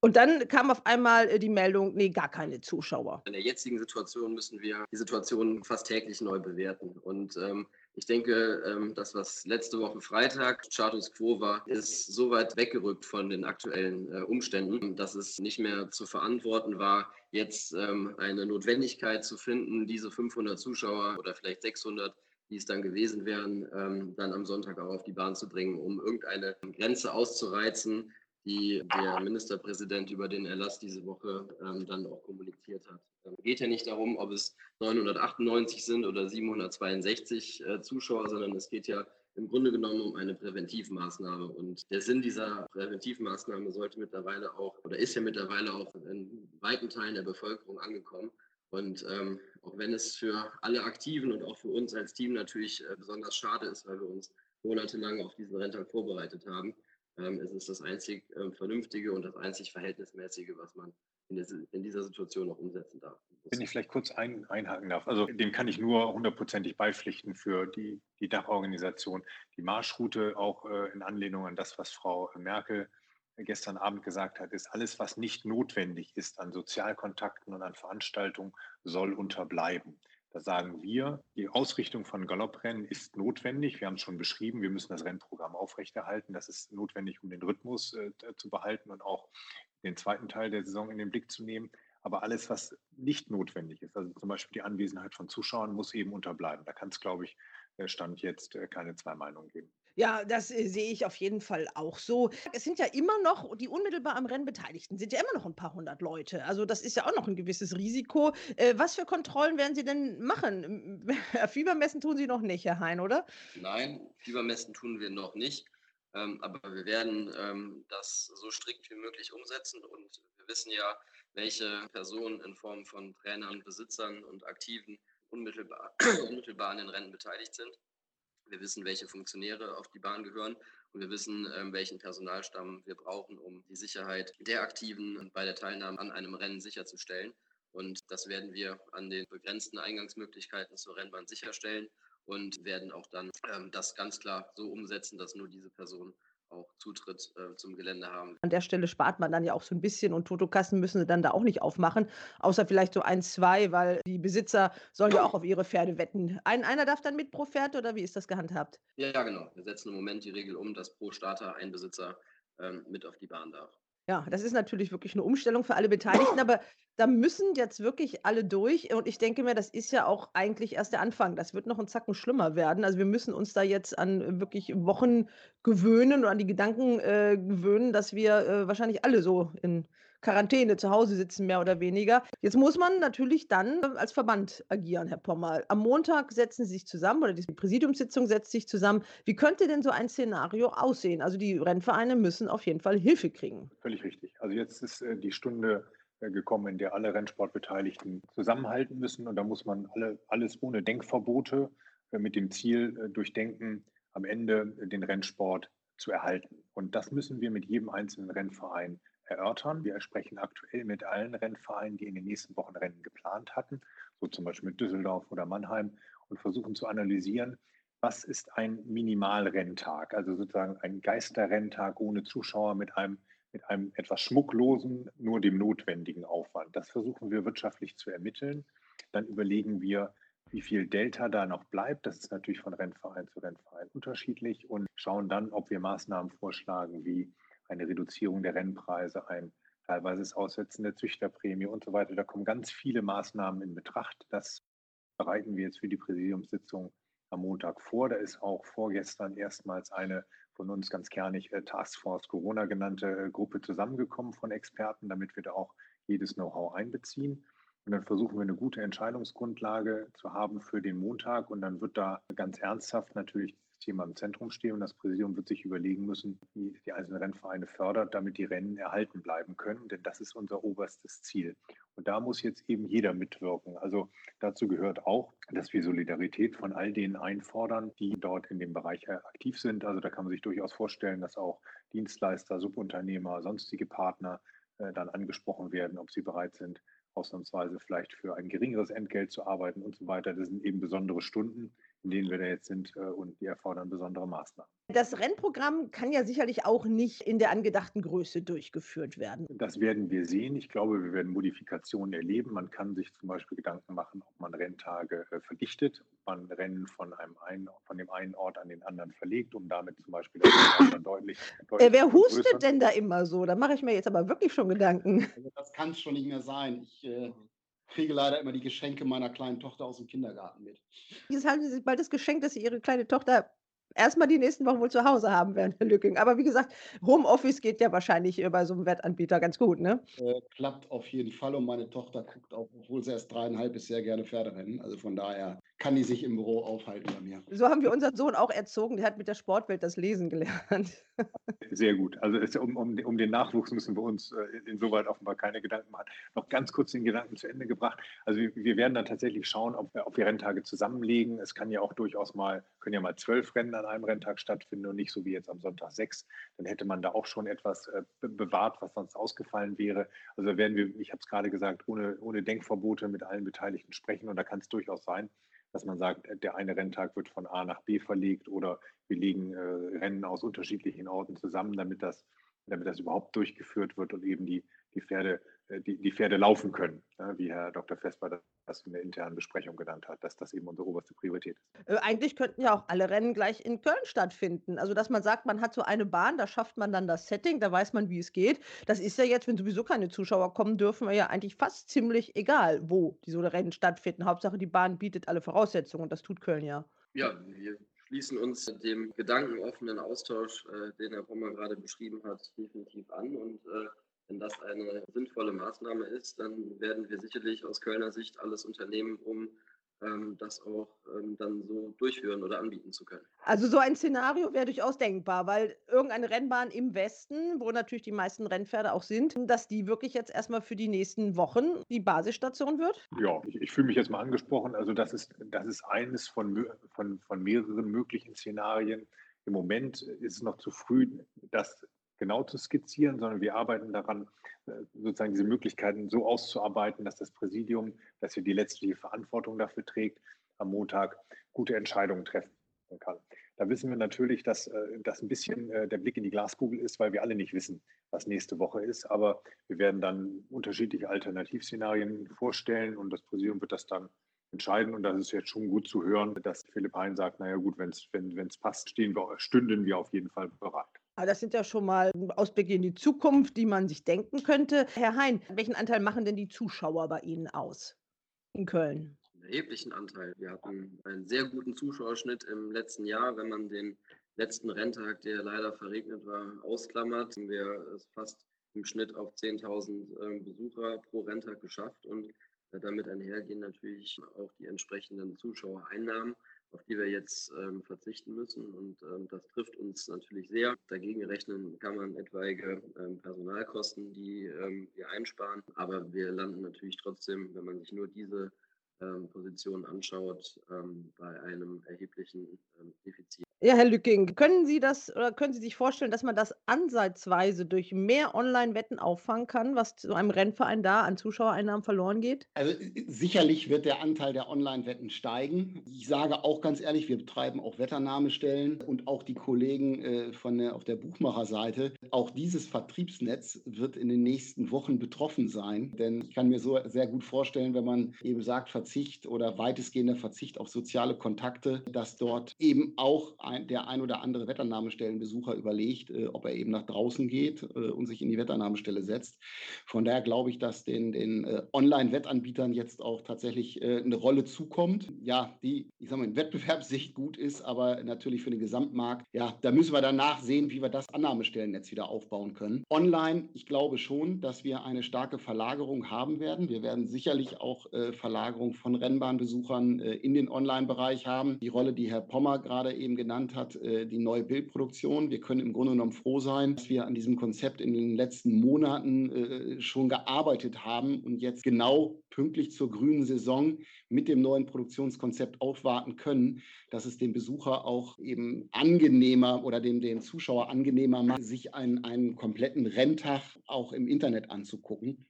Und dann kam auf einmal äh, die Meldung, nee, gar keine Zuschauer. In der jetzigen Situation müssen wir die Situation fast täglich neu bewerten. Und ähm, ich denke, ähm, das, was letzte Woche Freitag Status quo war, ist so weit weggerückt von den aktuellen äh, Umständen, dass es nicht mehr zu verantworten war, jetzt ähm, eine Notwendigkeit zu finden, diese 500 Zuschauer oder vielleicht 600 die es dann gewesen wären, ähm, dann am Sonntag auch auf die Bahn zu bringen, um irgendeine Grenze auszureizen, die der Ministerpräsident über den Erlass diese Woche ähm, dann auch kommuniziert hat. Ähm, geht ja nicht darum, ob es 998 sind oder 762 äh, Zuschauer, sondern es geht ja im Grunde genommen um eine Präventivmaßnahme. Und der Sinn dieser Präventivmaßnahme sollte mittlerweile auch oder ist ja mittlerweile auch in weiten Teilen der Bevölkerung angekommen. Und ähm, auch wenn es für alle Aktiven und auch für uns als Team natürlich äh, besonders schade ist, weil wir uns monatelang auf diesen Renntag vorbereitet haben, ähm, es ist das einzig ähm, Vernünftige und das einzig Verhältnismäßige, was man in, der, in dieser Situation noch umsetzen darf. Wenn ich vielleicht kurz ein, einhaken darf, also dem kann ich nur hundertprozentig beipflichten für die, die Dachorganisation. Die Marschroute auch äh, in Anlehnung an das, was Frau Merkel gestern Abend gesagt hat, ist, alles, was nicht notwendig ist an Sozialkontakten und an Veranstaltungen, soll unterbleiben. Da sagen wir, die Ausrichtung von Galopprennen ist notwendig. Wir haben es schon beschrieben, wir müssen das Rennprogramm aufrechterhalten. Das ist notwendig, um den Rhythmus äh, zu behalten und auch den zweiten Teil der Saison in den Blick zu nehmen. Aber alles, was nicht notwendig ist, also zum Beispiel die Anwesenheit von Zuschauern, muss eben unterbleiben. Da kann es, glaube ich, äh, Stand jetzt äh, keine zwei Meinungen geben. Ja, das äh, sehe ich auf jeden Fall auch so. Es sind ja immer noch, die unmittelbar am Rennen Beteiligten sind ja immer noch ein paar hundert Leute. Also das ist ja auch noch ein gewisses Risiko. Äh, was für Kontrollen werden Sie denn machen? Fiebermessen tun Sie noch nicht, Herr Hein, oder? Nein, Fiebermessen tun wir noch nicht. Ähm, aber wir werden ähm, das so strikt wie möglich umsetzen und wir wissen ja, welche Personen in Form von Trainern, Besitzern und Aktiven unmittelbar, unmittelbar an den Rennen beteiligt sind. Wir wissen, welche Funktionäre auf die Bahn gehören und wir wissen, ähm, welchen Personalstamm wir brauchen, um die Sicherheit der Aktiven bei der Teilnahme an einem Rennen sicherzustellen. Und das werden wir an den begrenzten Eingangsmöglichkeiten zur Rennbahn sicherstellen und werden auch dann ähm, das ganz klar so umsetzen, dass nur diese Personen auch Zutritt äh, zum Gelände haben. An der Stelle spart man dann ja auch so ein bisschen und Totokassen müssen sie dann da auch nicht aufmachen, außer vielleicht so ein, zwei, weil die Besitzer sollen ja auch auf ihre Pferde wetten. Ein, einer darf dann mit pro Pferd oder wie ist das gehandhabt? Ja, genau. Wir setzen im Moment die Regel um, dass pro Starter ein Besitzer ähm, mit auf die Bahn darf. Ja, das ist natürlich wirklich eine Umstellung für alle Beteiligten, aber da müssen jetzt wirklich alle durch. Und ich denke mir, das ist ja auch eigentlich erst der Anfang. Das wird noch ein Zacken schlimmer werden. Also wir müssen uns da jetzt an wirklich Wochen gewöhnen und an die Gedanken äh, gewöhnen, dass wir äh, wahrscheinlich alle so in Quarantäne zu Hause sitzen, mehr oder weniger. Jetzt muss man natürlich dann äh, als Verband agieren, Herr Pommer. Am Montag setzen Sie sich zusammen oder die Präsidiumssitzung setzt sich zusammen. Wie könnte denn so ein Szenario aussehen? Also die Rennvereine müssen auf jeden Fall Hilfe kriegen. Völlig richtig. Also jetzt ist äh, die Stunde äh, gekommen, in der alle Rennsportbeteiligten zusammenhalten müssen. Und da muss man alle, alles ohne Denkverbote mit dem Ziel durchdenken, am Ende den Rennsport zu erhalten. Und das müssen wir mit jedem einzelnen Rennverein erörtern. Wir sprechen aktuell mit allen Rennvereinen, die in den nächsten Wochen Rennen geplant hatten, so zum Beispiel mit Düsseldorf oder Mannheim, und versuchen zu analysieren, was ist ein Minimalrenntag, also sozusagen ein Geisterrenntag ohne Zuschauer mit einem, mit einem etwas schmucklosen, nur dem notwendigen Aufwand. Das versuchen wir wirtschaftlich zu ermitteln. Dann überlegen wir, wie viel Delta da noch bleibt. Das ist natürlich von Rennverein zu Rennverein unterschiedlich und schauen dann, ob wir Maßnahmen vorschlagen wie eine Reduzierung der Rennpreise, ein teilweise Aussetzen der Züchterprämie und so weiter. Da kommen ganz viele Maßnahmen in Betracht. Das bereiten wir jetzt für die Präsidiumssitzung am Montag vor. Da ist auch vorgestern erstmals eine von uns ganz kernig äh, Taskforce Corona genannte äh, Gruppe zusammengekommen von Experten, damit wir da auch jedes Know-how einbeziehen. Und dann versuchen wir eine gute Entscheidungsgrundlage zu haben für den Montag. Und dann wird da ganz ernsthaft natürlich Thema im Zentrum stehen und das Präsidium wird sich überlegen müssen, wie die einzelnen Rennvereine fördert, damit die Rennen erhalten bleiben können, denn das ist unser oberstes Ziel. Und da muss jetzt eben jeder mitwirken. Also dazu gehört auch, dass wir Solidarität von all denen einfordern, die dort in dem Bereich aktiv sind. Also da kann man sich durchaus vorstellen, dass auch Dienstleister, Subunternehmer, sonstige Partner äh, dann angesprochen werden, ob sie bereit sind, ausnahmsweise vielleicht für ein geringeres Entgelt zu arbeiten und so weiter. Das sind eben besondere Stunden, in denen wir da jetzt sind äh, und die erfordern besondere Maßnahmen. Das Rennprogramm kann ja sicherlich auch nicht in der angedachten Größe durchgeführt werden. Das werden wir sehen. Ich glaube, wir werden Modifikationen erleben. Man kann sich zum Beispiel Gedanken machen, ob man Renntage äh, verdichtet, ob man Rennen von, einem einen, von dem einen Ort an den anderen verlegt, um damit zum Beispiel dann deutlich, deutlich äh, Wer hustet denn da immer so? Da mache ich mir jetzt aber wirklich schon Gedanken. Also das kann es schon nicht mehr sein. Ich äh, kriege leider immer die Geschenke meiner kleinen Tochter aus dem Kindergarten mit. Jetzt haben Sie sich bald das Geschenk, dass Sie Ihre kleine Tochter erstmal die nächsten Wochen wohl zu Hause haben werden, Herr Lücking. Aber wie gesagt, Homeoffice geht ja wahrscheinlich bei so einem Wettanbieter ganz gut, ne? Äh, klappt auf jeden Fall und meine Tochter guckt auch, obwohl sie erst dreieinhalb ist, sehr gerne Pferderennen. Also von daher kann die sich im Büro aufhalten bei mir. So haben wir unseren Sohn auch erzogen. Der hat mit der Sportwelt das Lesen gelernt. Sehr gut. Also es, um, um, um, den Nachwuchs müssen wir uns äh, insoweit offenbar keine Gedanken machen. Noch ganz kurz den Gedanken zu Ende gebracht. Also wir, wir werden dann tatsächlich schauen, ob, ob, wir Renntage zusammenlegen. Es kann ja auch durchaus mal, können ja mal zwölf Rennen an einem Renntag stattfinden und nicht so wie jetzt am Sonntag sechs. Dann hätte man da auch schon etwas äh, bewahrt, was sonst ausgefallen wäre. Also werden wir, ich habe es gerade gesagt, ohne, ohne Denkverbote mit allen Beteiligten sprechen. Und da kann es durchaus sein, dass man sagt, äh, der eine Renntag wird von A nach B verlegt oder wir legen äh, Rennen aus unterschiedlichen Orten zusammen, damit das, damit das überhaupt durchgeführt wird und eben die, die Pferde äh, die, die Pferde laufen können, wie Herr Dr. Vesper das in der internen Besprechung genannt hat, dass das eben unsere oberste Priorität ist. Äh, eigentlich könnten ja auch alle Rennen gleich in Köln stattfinden. Also, dass man sagt, man hat so eine Bahn, da schafft man dann das Setting, da weiß man, wie es geht. Das ist ja jetzt, wenn sowieso keine Zuschauer kommen dürfen, ja eigentlich fast ziemlich egal, wo diese Rennen stattfinden. Hauptsache, die Bahn bietet alle Voraussetzungen und das tut Köln ja. Ja, wir schließen uns dem gedankenoffenen Austausch, äh, den Herr Pommer gerade beschrieben hat, definitiv an und äh, wenn das eine sinnvolle Maßnahme ist, dann werden wir sicherlich aus Kölner Sicht alles unternehmen, um ähm, das auch ähm, dann so durchführen oder anbieten zu können. Also so ein Szenario wäre durchaus denkbar, weil irgendeine Rennbahn im Westen, wo natürlich die meisten Rennpferde auch sind, dass die wirklich jetzt erstmal für die nächsten Wochen die Basisstation wird? Ja, ich, ich fühle mich jetzt mal angesprochen. Also das ist, das ist eines von, von, von mehreren möglichen Szenarien. Im Moment ist es noch zu früh, das genau zu skizzieren, sondern wir arbeiten daran, äh, sozusagen diese Möglichkeiten so auszuarbeiten, dass das Präsidium, das hier die letztliche Verantwortung dafür trägt, am Montag gute Entscheidungen treffen kann. Da wissen wir natürlich, dass äh, das ein bisschen äh, der Blick in die Glaskugel ist, weil wir alle nicht wissen, was nächste Woche ist. Aber wir werden dann unterschiedliche Alternativszenarien vorstellen und das Präsidium wird das dann entscheiden. Und das ist jetzt schon gut zu hören, dass Philipp Hein sagt, naja gut, wenn's, wenn es passt, stehen wir, stünden wir auf jeden Fall bereit. Aber das sind ja schon mal Ausblicke in die Zukunft, die man sich denken könnte. Herr Hein, welchen Anteil machen denn die Zuschauer bei Ihnen aus in Köln? Einen erheblichen Anteil. Wir hatten einen sehr guten Zuschauerschnitt im letzten Jahr. Wenn man den letzten Renntag, der leider verregnet war, ausklammert, haben wir es fast im Schnitt auf 10.000 ähm, Besucher pro Renntag geschafft und damit einhergehen natürlich auch die entsprechenden Zuschauereinnahmen auf die wir jetzt ähm, verzichten müssen. Und ähm, das trifft uns natürlich sehr. Dagegen rechnen kann man etwaige ähm, Personalkosten, die ähm, wir einsparen. Aber wir landen natürlich trotzdem, wenn man sich nur diese ähm, Position anschaut, ähm, bei einem erheblichen Defizit. Ja, Herr Lücking, können Sie das oder können Sie sich vorstellen, dass man das ansatzweise durch mehr Online-Wetten auffangen kann, was zu einem Rennverein da an Zuschauereinnahmen verloren geht? Also sicherlich wird der Anteil der Online-Wetten steigen. Ich sage auch ganz ehrlich, wir betreiben auch Wetternahmestellen und auch die Kollegen äh, von der, auf der Buchmacherseite. Auch dieses Vertriebsnetz wird in den nächsten Wochen betroffen sein. Denn ich kann mir so sehr gut vorstellen, wenn man eben sagt, Verzicht oder weitestgehender Verzicht auf soziale Kontakte, dass dort eben auch ein, der ein oder andere Wetternahmestellenbesucher überlegt, äh, ob er eben nach draußen geht äh, und sich in die Wetternahmestelle setzt. Von daher glaube ich, dass den, den äh, Online-Wettanbietern jetzt auch tatsächlich äh, eine Rolle zukommt. Ja, die, ich sage mal, in Wettbewerbssicht gut ist, aber natürlich für den Gesamtmarkt, ja, da müssen wir danach sehen, wie wir das Annahmestellennetz wieder aufbauen können. Online, ich glaube schon, dass wir eine starke Verlagerung haben werden. Wir werden sicherlich auch äh, Verlagerung von Rennbahnbesuchern äh, in den Online-Bereich haben. Die Rolle, die Herr Pommer gerade eben genannt genannt hat, äh, die neue Bildproduktion. Wir können im Grunde genommen froh sein, dass wir an diesem Konzept in den letzten Monaten äh, schon gearbeitet haben und jetzt genau pünktlich zur grünen Saison mit dem neuen Produktionskonzept aufwarten können, dass es dem Besucher auch eben angenehmer oder dem den Zuschauer angenehmer macht, sich einen, einen kompletten Renntag auch im Internet anzugucken.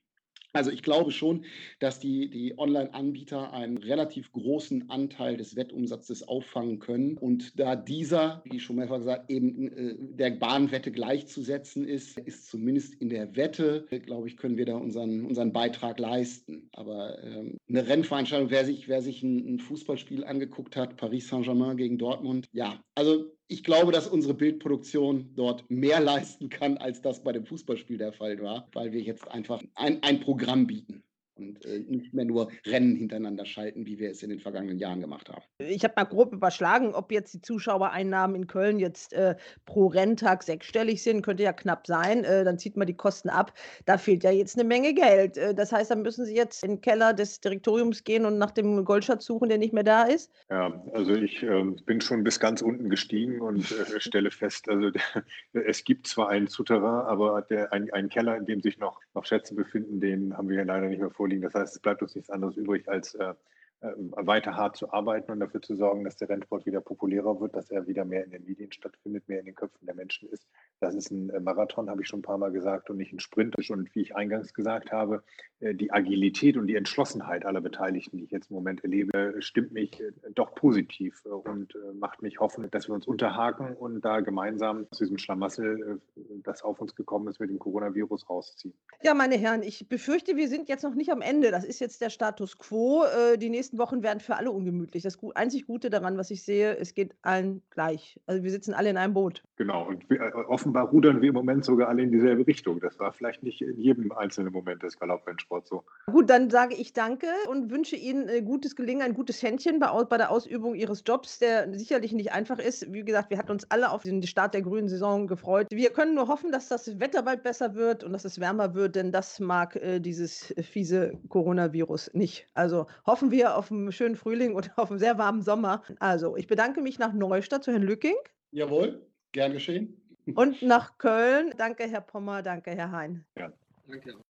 Also ich glaube schon, dass die, die Online-Anbieter einen relativ großen Anteil des Wettumsatzes auffangen können. Und da dieser, wie schon mehrfach gesagt, eben äh, der Bahnwette gleichzusetzen ist, ist zumindest in der Wette, glaube ich, können wir da unseren, unseren Beitrag leisten. Aber ähm, eine Rennveranstaltung, wer sich, wer sich ein, ein Fußballspiel angeguckt hat, Paris Saint-Germain gegen Dortmund, ja, also ich glaube, dass unsere Bildproduktion dort mehr leisten kann, als das bei dem Fußballspiel der Fall war, weil wir jetzt einfach ein, ein Programm bieten und äh, nicht mehr nur Rennen hintereinander schalten, wie wir es in den vergangenen Jahren gemacht haben. Ich habe mal grob überschlagen, ob jetzt die Zuschauereinnahmen in Köln jetzt äh, pro Renntag sechsstellig sind, könnte ja knapp sein. Äh, dann zieht man die Kosten ab. Da fehlt ja jetzt eine Menge Geld. Äh, das heißt, dann müssen Sie jetzt in den Keller des Direktoriums gehen und nach dem Goldschatz suchen, der nicht mehr da ist? Ja, also ich ähm, bin schon bis ganz unten gestiegen und äh, stelle fest, also der, es gibt zwar einen Souterrain, aber der, ein, einen Keller, in dem sich noch, noch Schätze befinden, den haben wir ja leider nicht mehr vorliegen vorliegen. Das heißt, es bleibt uns nichts anderes übrig, als äh, weiter hart zu arbeiten und dafür zu sorgen, dass der Rennsport wieder populärer wird, dass er wieder mehr in den Medien stattfindet, mehr in den Köpfen der Menschen ist. Das ist ein äh, Marathon, habe ich schon ein paar Mal gesagt, und nicht ein Sprint. Und wie ich eingangs gesagt habe, äh, die Agilität und die Entschlossenheit aller Beteiligten, die ich jetzt im Moment erlebe, stimmt mich doch positiv und macht mich hoffen, dass wir uns unterhaken und da gemeinsam aus diesem Schlamassel, das auf uns gekommen ist, mit dem Coronavirus rausziehen. Ja, meine Herren, ich befürchte, wir sind jetzt noch nicht am Ende. Das ist jetzt der Status quo. Die nächsten nächsten Wochen werden für alle ungemütlich. Das einzig Gute daran, was ich sehe, es geht allen gleich. Also wir sitzen alle in einem Boot. Genau, und wir, äh, offenbar rudern wir im Moment sogar alle in dieselbe Richtung. Das war vielleicht nicht in jedem einzelnen Moment des Galopprennsports so. Gut, dann sage ich danke und wünsche Ihnen äh, gutes Gelingen, ein gutes Händchen bei, bei der Ausübung Ihres Jobs, der sicherlich nicht einfach ist. Wie gesagt, wir hatten uns alle auf den Start der grünen Saison gefreut. Wir können nur hoffen, dass das Wetter bald besser wird und dass es wärmer wird, denn das mag äh, dieses fiese Coronavirus nicht. Also hoffen wir auf einen schönen Frühling und auf einen sehr warmen Sommer. Also, ich bedanke mich nach Neustadt zu Herrn Lücking. Jawohl, gern geschehen. Und nach Köln. Danke, Herr Pommer, danke, Herr Hein. Ja.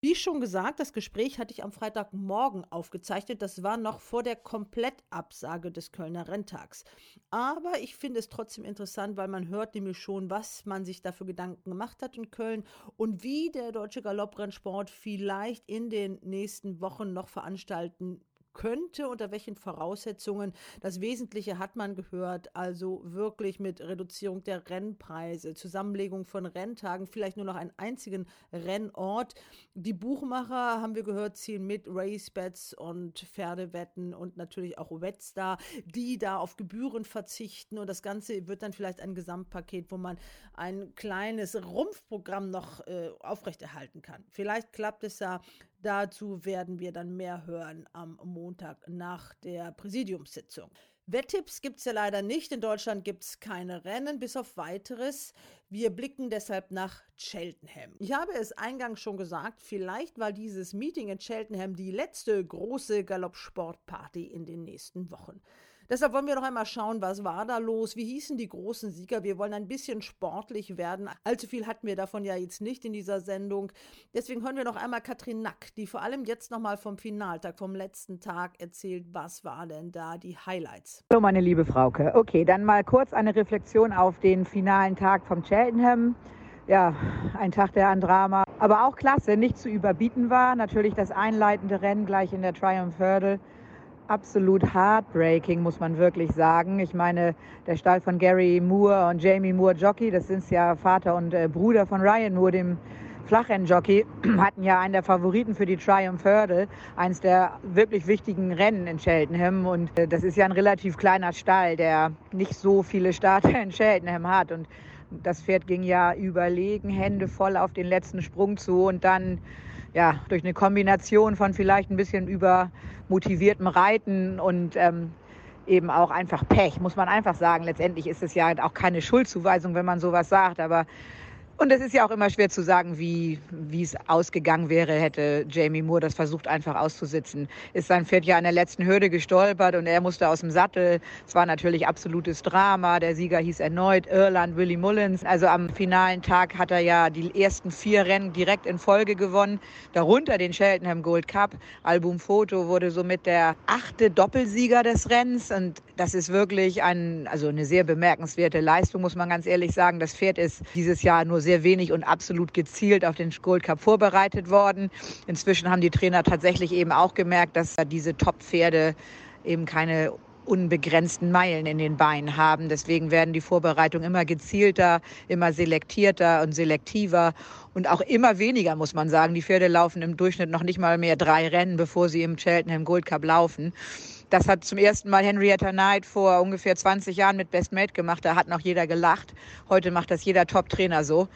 Wie schon gesagt, das Gespräch hatte ich am Freitagmorgen aufgezeichnet. Das war noch vor der Komplettabsage des Kölner Renntags. Aber ich finde es trotzdem interessant, weil man hört nämlich schon, was man sich dafür Gedanken gemacht hat in Köln und wie der deutsche Galopprennsport vielleicht in den nächsten Wochen noch veranstalten könnte, unter welchen Voraussetzungen. Das Wesentliche hat man gehört, also wirklich mit Reduzierung der Rennpreise, Zusammenlegung von Renntagen, vielleicht nur noch einen einzigen Rennort. Die Buchmacher, haben wir gehört, ziehen mit Racebets und Pferdewetten und natürlich auch Wetstar, die da auf Gebühren verzichten und das Ganze wird dann vielleicht ein Gesamtpaket, wo man ein kleines Rumpfprogramm noch äh, aufrechterhalten kann. Vielleicht klappt es ja Dazu werden wir dann mehr hören am Montag nach der Präsidiumssitzung. Wetttipps gibt es ja leider nicht. In Deutschland gibt es keine Rennen, bis auf weiteres. Wir blicken deshalb nach Cheltenham. Ich habe es eingangs schon gesagt, vielleicht war dieses Meeting in Cheltenham die letzte große Galoppsportparty in den nächsten Wochen. Deshalb wollen wir noch einmal schauen, was war da los? Wie hießen die großen Sieger? Wir wollen ein bisschen sportlich werden. Allzu viel hatten wir davon ja jetzt nicht in dieser Sendung. Deswegen hören wir noch einmal Katrin Nack, die vor allem jetzt nochmal vom Finaltag, vom letzten Tag erzählt, was war denn da die Highlights. So, meine liebe Frauke. Okay, dann mal kurz eine Reflexion auf den finalen Tag vom Cheltenham ja, ein Tag der an Drama. Aber auch klasse, nicht zu überbieten war. Natürlich das einleitende Rennen gleich in der Triumph Hurdle absolut heartbreaking, muss man wirklich sagen. Ich meine, der Stall von Gary Moore und Jamie Moore Jockey, das sind ja Vater und äh, Bruder von Ryan Moore, dem Flachrennjockey, hatten ja einen der Favoriten für die Triumph Hurdle, eines der wirklich wichtigen Rennen in Cheltenham. Und äh, das ist ja ein relativ kleiner Stall, der nicht so viele Starter in Cheltenham hat. Und das Pferd ging ja überlegen, Hände voll auf den letzten Sprung zu und dann ja, durch eine Kombination von vielleicht ein bisschen übermotiviertem Reiten und ähm, eben auch einfach Pech, muss man einfach sagen. Letztendlich ist es ja auch keine Schuldzuweisung, wenn man sowas sagt, aber Und es ist ja auch immer schwer zu sagen, wie es ausgegangen wäre, hätte Jamie Moore das versucht, einfach auszusitzen. Ist sein Pferd ja an der letzten Hürde gestolpert und er musste aus dem Sattel. Es war natürlich absolutes Drama. Der Sieger hieß erneut Irland, Willie Mullins. Also am finalen Tag hat er ja die ersten vier Rennen direkt in Folge gewonnen. Darunter den Cheltenham Gold Cup. Albumfoto wurde somit der achte Doppelsieger des Rennens. Und das ist wirklich ein, also eine sehr bemerkenswerte Leistung, muss man ganz ehrlich sagen. Das Pferd ist dieses Jahr nur sehr wenig und absolut gezielt auf den Gold Cup vorbereitet worden. Inzwischen haben die Trainer tatsächlich eben auch gemerkt, dass diese Top-Pferde eben keine unbegrenzten Meilen in den Beinen haben. Deswegen werden die Vorbereitungen immer gezielter, immer selektierter und selektiver und auch immer weniger, muss man sagen. Die Pferde laufen im Durchschnitt noch nicht mal mehr drei Rennen, bevor sie im Cheltenham Gold Cup laufen. Das hat zum ersten Mal Henrietta Knight vor ungefähr 20 Jahren mit Best Mate gemacht. Da hat noch jeder gelacht. Heute macht das jeder Top-Trainer so.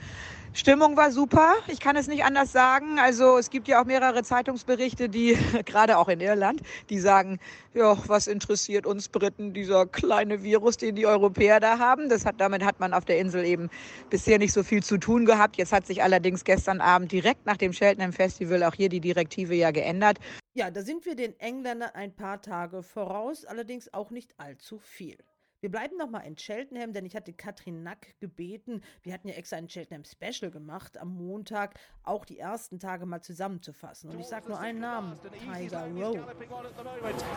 Stimmung war super. Ich kann es nicht anders sagen. Also es gibt ja auch mehrere Zeitungsberichte, die gerade auch in Irland, die sagen, ja, was interessiert uns Briten dieser kleine Virus, den die Europäer da haben? Das hat damit hat man auf der Insel eben bisher nicht so viel zu tun gehabt. Jetzt hat sich allerdings gestern Abend direkt nach dem Cheltenham Festival auch hier die Direktive ja geändert. Ja, da sind wir den Engländern ein paar Tage voraus, allerdings auch nicht allzu viel. Wir bleiben nochmal in Cheltenham, denn ich hatte Katrin Nack gebeten. Wir hatten ja extra ein Cheltenham Special gemacht am Montag, auch die ersten Tage mal zusammenzufassen. Und ich sage nur einen Namen: Tiger Roll.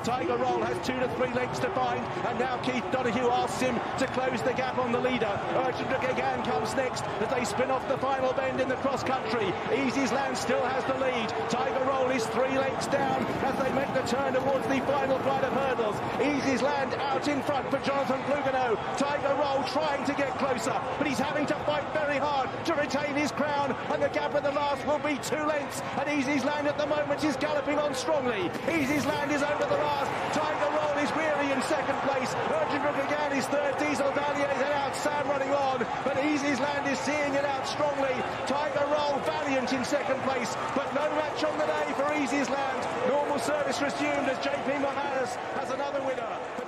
Tiger Roll has two to three lengths to find, and now Keith Donahue asks him to close the gap on the leader. Urgent again comes next as they spin off the final bend in the cross country. Easy's Land still has the lead. Tiger Roll is three lengths down as they make the turn towards the final flight of hurdles. Easy's Land out in front for Jonathan. Lugano. Tiger Roll trying to get closer, but he's having to fight very hard to retain his crown. And the gap at the last will be two lengths. And Easy's Land at the moment is galloping on strongly. Easy's Land is over the last. Tiger Roll is weary in second place. Urgent again is third. Diesel Dalier is out. Sam running on. But Easy's Land is seeing it out strongly. Tiger Roll valiant in second place. But no match on the day for Easy's Land.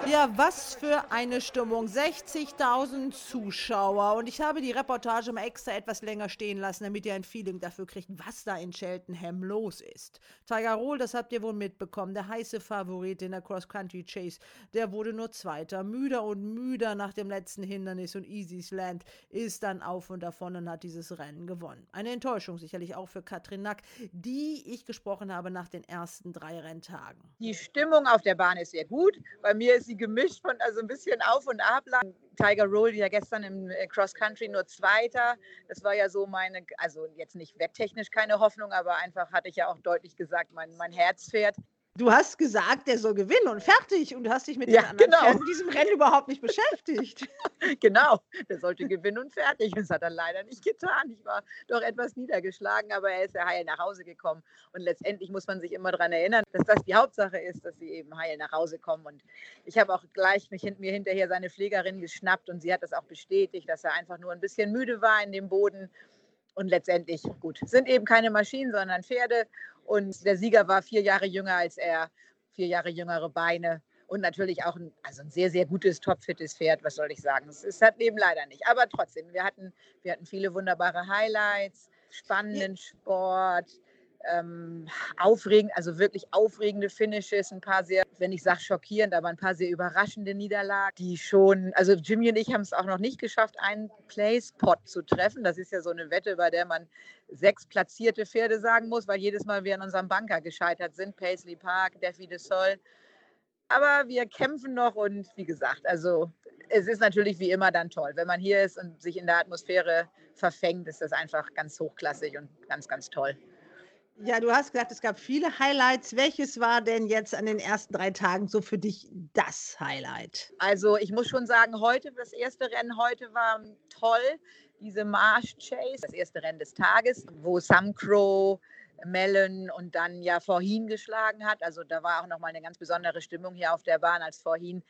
Ja, was für eine Stimmung. 60.000 Zuschauer. Und ich habe die Reportage mal extra etwas länger stehen lassen, damit ihr ein Feeling dafür kriegt, was da in Cheltenham los ist. Tiger Roll, das habt ihr wohl mitbekommen, der heiße Favorit in der Cross-Country Chase, der wurde nur Zweiter. Müder und müder nach dem letzten Hindernis und Easy's Land ist dann auf und davon und hat dieses Rennen gewonnen. Eine Enttäuschung sicherlich auch für Katrin Nack, die ich gesprochen habe nach den ersten drei Renntagen. Die Stimmung auf der Bahn ist sehr gut. Bei mir ist sie gemischt von also ein bisschen auf und ab. Tiger Roll ja gestern im äh, Cross Country nur Zweiter. Das war ja so meine, also jetzt nicht wetttechnisch keine Hoffnung, aber einfach hatte ich ja auch deutlich gesagt, mein, mein Herzpferd. Du hast gesagt, der soll gewinnen und fertig. Und du hast dich mit ja, den anderen genau. diesem Rennen überhaupt nicht beschäftigt. genau, der sollte gewinnen und fertig. Das hat er leider nicht getan. Ich war doch etwas niedergeschlagen, aber er ist ja heil nach Hause gekommen. Und letztendlich muss man sich immer daran erinnern, dass das die Hauptsache ist, dass sie eben heil nach Hause kommen. Und ich habe auch gleich mich mir hinterher seine Pflegerin geschnappt und sie hat das auch bestätigt, dass er einfach nur ein bisschen müde war in dem Boden und letztendlich, gut, sind eben keine Maschinen, sondern Pferde. Und der Sieger war vier Jahre jünger als er, vier Jahre jüngere Beine und natürlich auch ein, also ein sehr, sehr gutes, topfittes Pferd, was soll ich sagen. Es, es hat eben leider nicht. Aber trotzdem, wir hatten, wir hatten viele wunderbare Highlights, spannenden Sport, ähm, aufregend, also wirklich aufregende Finishes, ein paar sehr, wenn ich sage schockierend, aber ein paar sehr überraschende Niederlagen, die schon, also Jimmy und ich haben es auch noch nicht geschafft, einen Place-Pot zu treffen. Das ist ja so eine Wette, bei der man sechs platzierte Pferde sagen muss, weil jedes Mal wir an unserem Banker gescheitert sind, Paisley Park, Defi de Sol. Aber wir kämpfen noch und wie gesagt, also es ist natürlich wie immer dann toll. Wenn man hier ist und sich in der Atmosphäre verfängt, ist das einfach ganz hochklassig und ganz, ganz toll. Ja, du hast gesagt, es gab viele Highlights. Welches war denn jetzt an den ersten drei Tagen so für dich das Highlight? Also ich muss schon sagen, heute, das erste Rennen heute war toll. Diese Marsh Chase, das erste Rennen des Tages, wo Sam Crow, Mellon und dann ja Vorhin geschlagen hat. Also da war auch nochmal eine ganz besondere Stimmung hier auf der Bahn, als Vorhin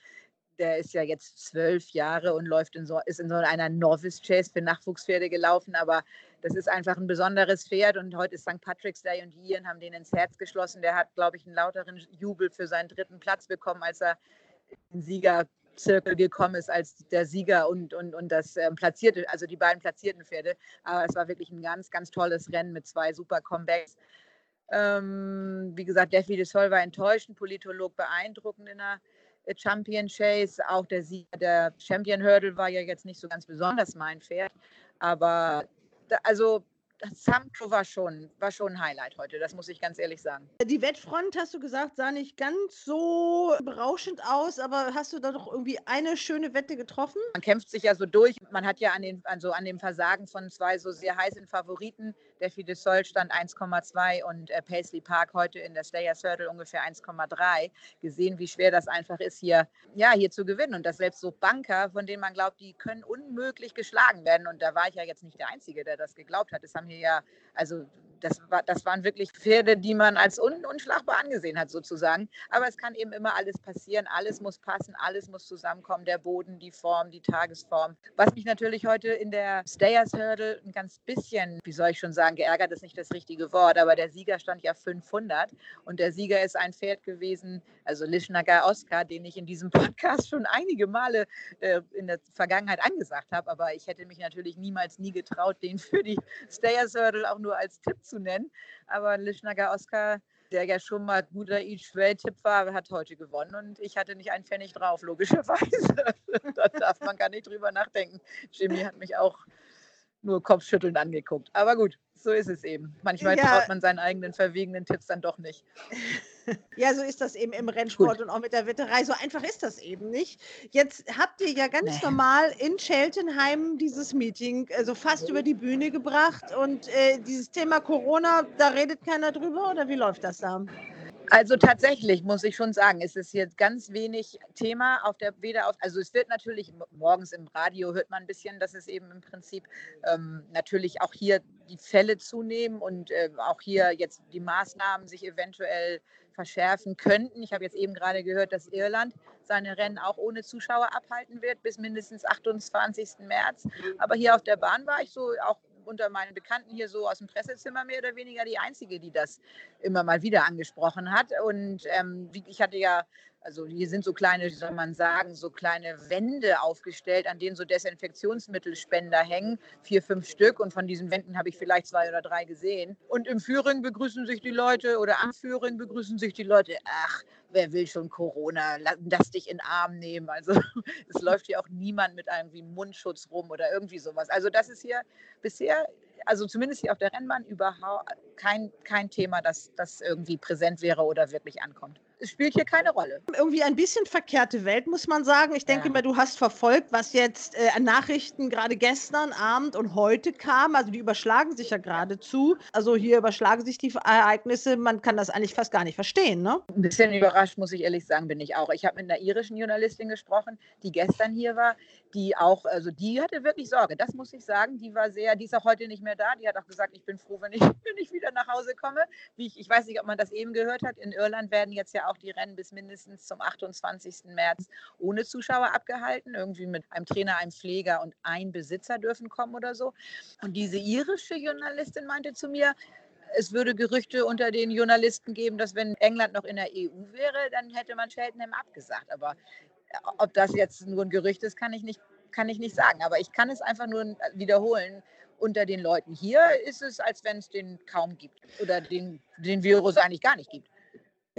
der ist ja jetzt zwölf Jahre und läuft in so, ist in so einer Novice Chase für Nachwuchspferde gelaufen, aber das ist einfach ein besonderes Pferd und heute ist St. Patrick's Day und Ian haben den ins Herz geschlossen. Der hat, glaube ich, einen lauteren Jubel für seinen dritten Platz bekommen, als er den Sieger Zirkel gekommen ist als der Sieger und, und, und das ähm, platzierte, also die beiden platzierten Pferde. Aber es war wirklich ein ganz, ganz tolles Rennen mit zwei super Comebacks. Ähm, wie gesagt, Defi de Sol war enttäuschend, Politolog beeindruckend in der Champion Chase. Auch der Sieger der Champion Hurdle war ja jetzt nicht so ganz besonders mein Pferd. Aber da, also Samco war schon, war schon ein Highlight heute, das muss ich ganz ehrlich sagen. Die Wettfront, hast du gesagt, sah nicht ganz so berauschend aus, aber hast du da doch irgendwie eine schöne Wette getroffen? Man kämpft sich ja so durch. Man hat ja an, den, also an dem Versagen von zwei so sehr heißen Favoriten, der Fide Sol stand 1,2 und äh, Paisley Park heute in der Slayer Circle ungefähr 1,3 gesehen, wie schwer das einfach ist, hier, ja, hier zu gewinnen. Und dass selbst so Banker, von denen man glaubt, die können unmöglich geschlagen werden. Und da war ich ja jetzt nicht der Einzige, der das geglaubt hat. Es haben hier ja, also das, war, das waren wirklich Pferde, die man als un, unschlagbar angesehen hat, sozusagen. Aber es kann eben immer alles passieren. Alles muss passen, alles muss zusammenkommen. Der Boden, die Form, die Tagesform. Was mich natürlich heute in der Stayers Hurdle ein ganz bisschen, wie soll ich schon sagen, geärgert ist nicht das richtige Wort, aber der Sieger stand ja 500 und der Sieger ist ein Pferd gewesen, also Lishnagar Oscar, den ich in diesem Podcast schon einige Male äh, in der Vergangenheit angesagt habe. Aber ich hätte mich natürlich niemals nie getraut, den für die Stayers Hurdle auch nur als Tipp zu nennen. Aber Lischnager Oscar, der ja schon mal guter Each-Way-Tipp war, hat heute gewonnen und ich hatte nicht einen Pfennig drauf, logischerweise. da darf man gar nicht drüber nachdenken. Jimmy hat mich auch nur kopfschüttelnd angeguckt. Aber gut, so ist es eben. Manchmal ja. traut man seinen eigenen verwegenen Tipps dann doch nicht. Ja, so ist das eben im Rennsport Gut. und auch mit der Wetterei. So einfach ist das eben nicht. Jetzt habt ihr ja ganz nee. normal in Cheltenheim dieses Meeting also fast über die Bühne gebracht und äh, dieses Thema Corona, da redet keiner drüber oder wie läuft das da? Also tatsächlich muss ich schon sagen, es ist jetzt ganz wenig Thema auf der weder auf, also es wird natürlich morgens im Radio hört man ein bisschen, dass es eben im Prinzip ähm, natürlich auch hier die Fälle zunehmen und äh, auch hier jetzt die Maßnahmen sich eventuell verschärfen könnten. Ich habe jetzt eben gerade gehört, dass Irland seine Rennen auch ohne Zuschauer abhalten wird bis mindestens 28. März. Aber hier auf der Bahn war ich so auch unter meinen Bekannten hier so aus dem Pressezimmer mehr oder weniger die Einzige, die das immer mal wieder angesprochen hat. Und ähm, ich hatte ja also hier sind so kleine, wie soll man sagen, so kleine Wände aufgestellt, an denen so Desinfektionsmittelspender hängen, vier, fünf Stück. Und von diesen Wänden habe ich vielleicht zwei oder drei gesehen. Und im Führing begrüßen sich die Leute oder am Führing begrüßen sich die Leute. Ach, wer will schon Corona? Lass dich in den Arm nehmen. Also es läuft hier auch niemand mit einem wie Mundschutz rum oder irgendwie sowas. Also das ist hier bisher also zumindest hier auf der Rennbahn überhaupt kein, kein Thema, das, das irgendwie präsent wäre oder wirklich ankommt es spielt hier keine Rolle. Irgendwie ein bisschen verkehrte Welt, muss man sagen. Ich denke ja. mal, du hast verfolgt, was jetzt äh, an Nachrichten gerade gestern Abend und heute kam. Also die überschlagen sich ja geradezu. Also hier überschlagen sich die Ereignisse. Man kann das eigentlich fast gar nicht verstehen, ne? Ein bisschen überrascht, muss ich ehrlich sagen, bin ich auch. Ich habe mit einer irischen Journalistin gesprochen, die gestern hier war, die auch, also die hatte wirklich Sorge. Das muss ich sagen. Die war sehr, die ist auch heute nicht mehr da. Die hat auch gesagt, ich bin froh, wenn ich, wenn ich wieder nach Hause komme. Wie ich, ich weiß nicht, ob man das eben gehört hat. In Irland werden jetzt ja auch die Rennen bis mindestens zum 28. März ohne Zuschauer abgehalten. Irgendwie mit einem Trainer, einem Pfleger und ein Besitzer dürfen kommen oder so. Und diese irische Journalistin meinte zu mir, es würde Gerüchte unter den Journalisten geben, dass wenn England noch in der EU wäre, dann hätte man Cheltenham abgesagt. Aber äh, ob das jetzt nur ein Gerücht ist, kann ich nicht, kann ich nicht sagen. Aber ich kann es einfach nur wiederholen. Unter den Leuten hier ist es, als wenn es den kaum gibt oder den, den Virus eigentlich gar nicht gibt.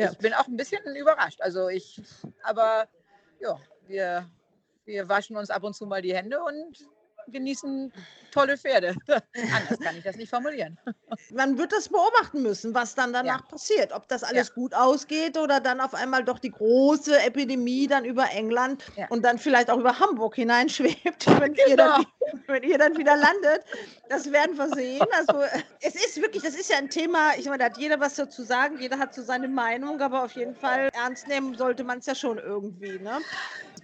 Ja. Ich bin auch ein bisschen überrascht. Also ich, aber ja, wir, wir waschen uns ab und zu mal die Hände und genießen tolle Pferde. Anders kann ich das nicht formulieren. Man wird das beobachten müssen, was dann danach ja. passiert. Ob das alles ja. gut ausgeht oder dann auf einmal doch die große Epidemie dann über England ja. und dann vielleicht auch über Hamburg hineinschwebt, wenn, genau. ihr dann, wenn ihr dann wieder landet. Das werden wir sehen. Also es ist wirklich, das ist ja ein Thema, ich meine, da hat jeder was dazu sagen, jeder hat so seine Meinung, aber auf jeden Fall ernst nehmen sollte man es ja schon irgendwie. Ne?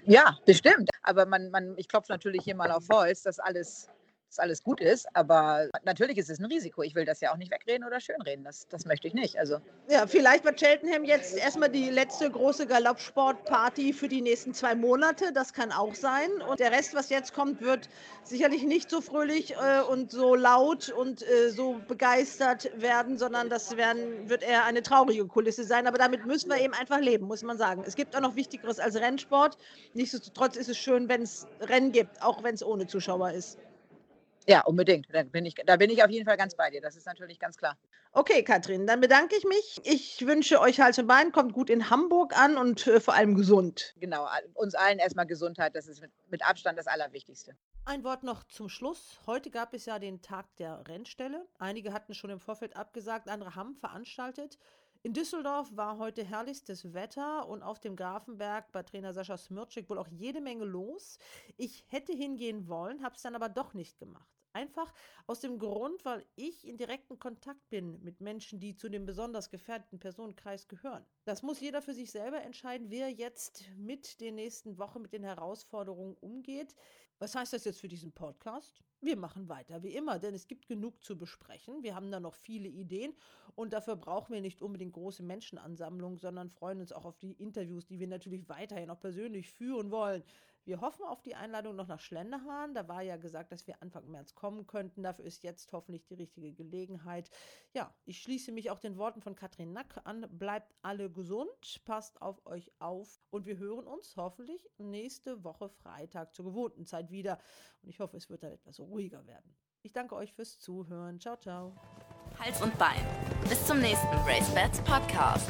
Ja, bestimmt. Aber man, man, ich klopfe natürlich hier mal auf Holz, dass alles dass alles gut ist. Aber natürlich ist es ein Risiko. Ich will das ja auch nicht wegreden oder schönreden. Das, das möchte ich nicht. Also. Ja, vielleicht wird Cheltenham jetzt erstmal die letzte große Galoppsportparty für die nächsten zwei Monate. Das kann auch sein. Und der Rest, was jetzt kommt, wird sicherlich nicht so fröhlich äh, und so laut und äh, so begeistert werden, sondern das werden, wird eher eine traurige Kulisse sein. Aber damit müssen wir eben einfach leben, muss man sagen. Es gibt auch noch Wichtigeres als Rennsport. Nichtsdestotrotz ist es schön, wenn es Rennen gibt, auch wenn es ohne Zuschauer ist. Ja, unbedingt. Da bin, ich, da bin ich auf jeden Fall ganz bei dir. Das ist natürlich ganz klar. Okay, Katrin, dann bedanke ich mich. Ich wünsche euch Hals und Bein, kommt gut in Hamburg an und äh, vor allem gesund. Genau, uns allen erstmal Gesundheit. Das ist mit, mit Abstand das Allerwichtigste. Ein Wort noch zum Schluss. Heute gab es ja den Tag der Rennstelle. Einige hatten schon im Vorfeld abgesagt, andere haben veranstaltet. In Düsseldorf war heute herrlichstes Wetter und auf dem Grafenberg bei Trainer Sascha Smirczyk wohl auch jede Menge los. Ich hätte hingehen wollen, habe es dann aber doch nicht gemacht. Einfach aus dem Grund, weil ich in direkten Kontakt bin mit Menschen, die zu dem besonders gefährdeten Personenkreis gehören. Das muss jeder für sich selber entscheiden, wer jetzt mit den nächsten Wochen mit den Herausforderungen umgeht. Was heißt das jetzt für diesen Podcast? Wir machen weiter wie immer, denn es gibt genug zu besprechen. Wir haben da noch viele Ideen und dafür brauchen wir nicht unbedingt große Menschenansammlungen, sondern freuen uns auch auf die Interviews, die wir natürlich weiterhin auch persönlich führen wollen. Wir hoffen auf die Einladung noch nach Schlenderhahn. Da war ja gesagt, dass wir Anfang März kommen könnten. Dafür ist jetzt hoffentlich die richtige Gelegenheit. Ja, ich schließe mich auch den Worten von Katrin Nack an. Bleibt alle gesund, passt auf euch auf und wir hören uns hoffentlich nächste Woche Freitag zur gewohnten Zeit wieder. Und ich hoffe, es wird dann etwas ruhiger werden. Ich danke euch fürs Zuhören. Ciao, ciao. Hals und Bein. Bis zum nächsten Race Bats Podcast.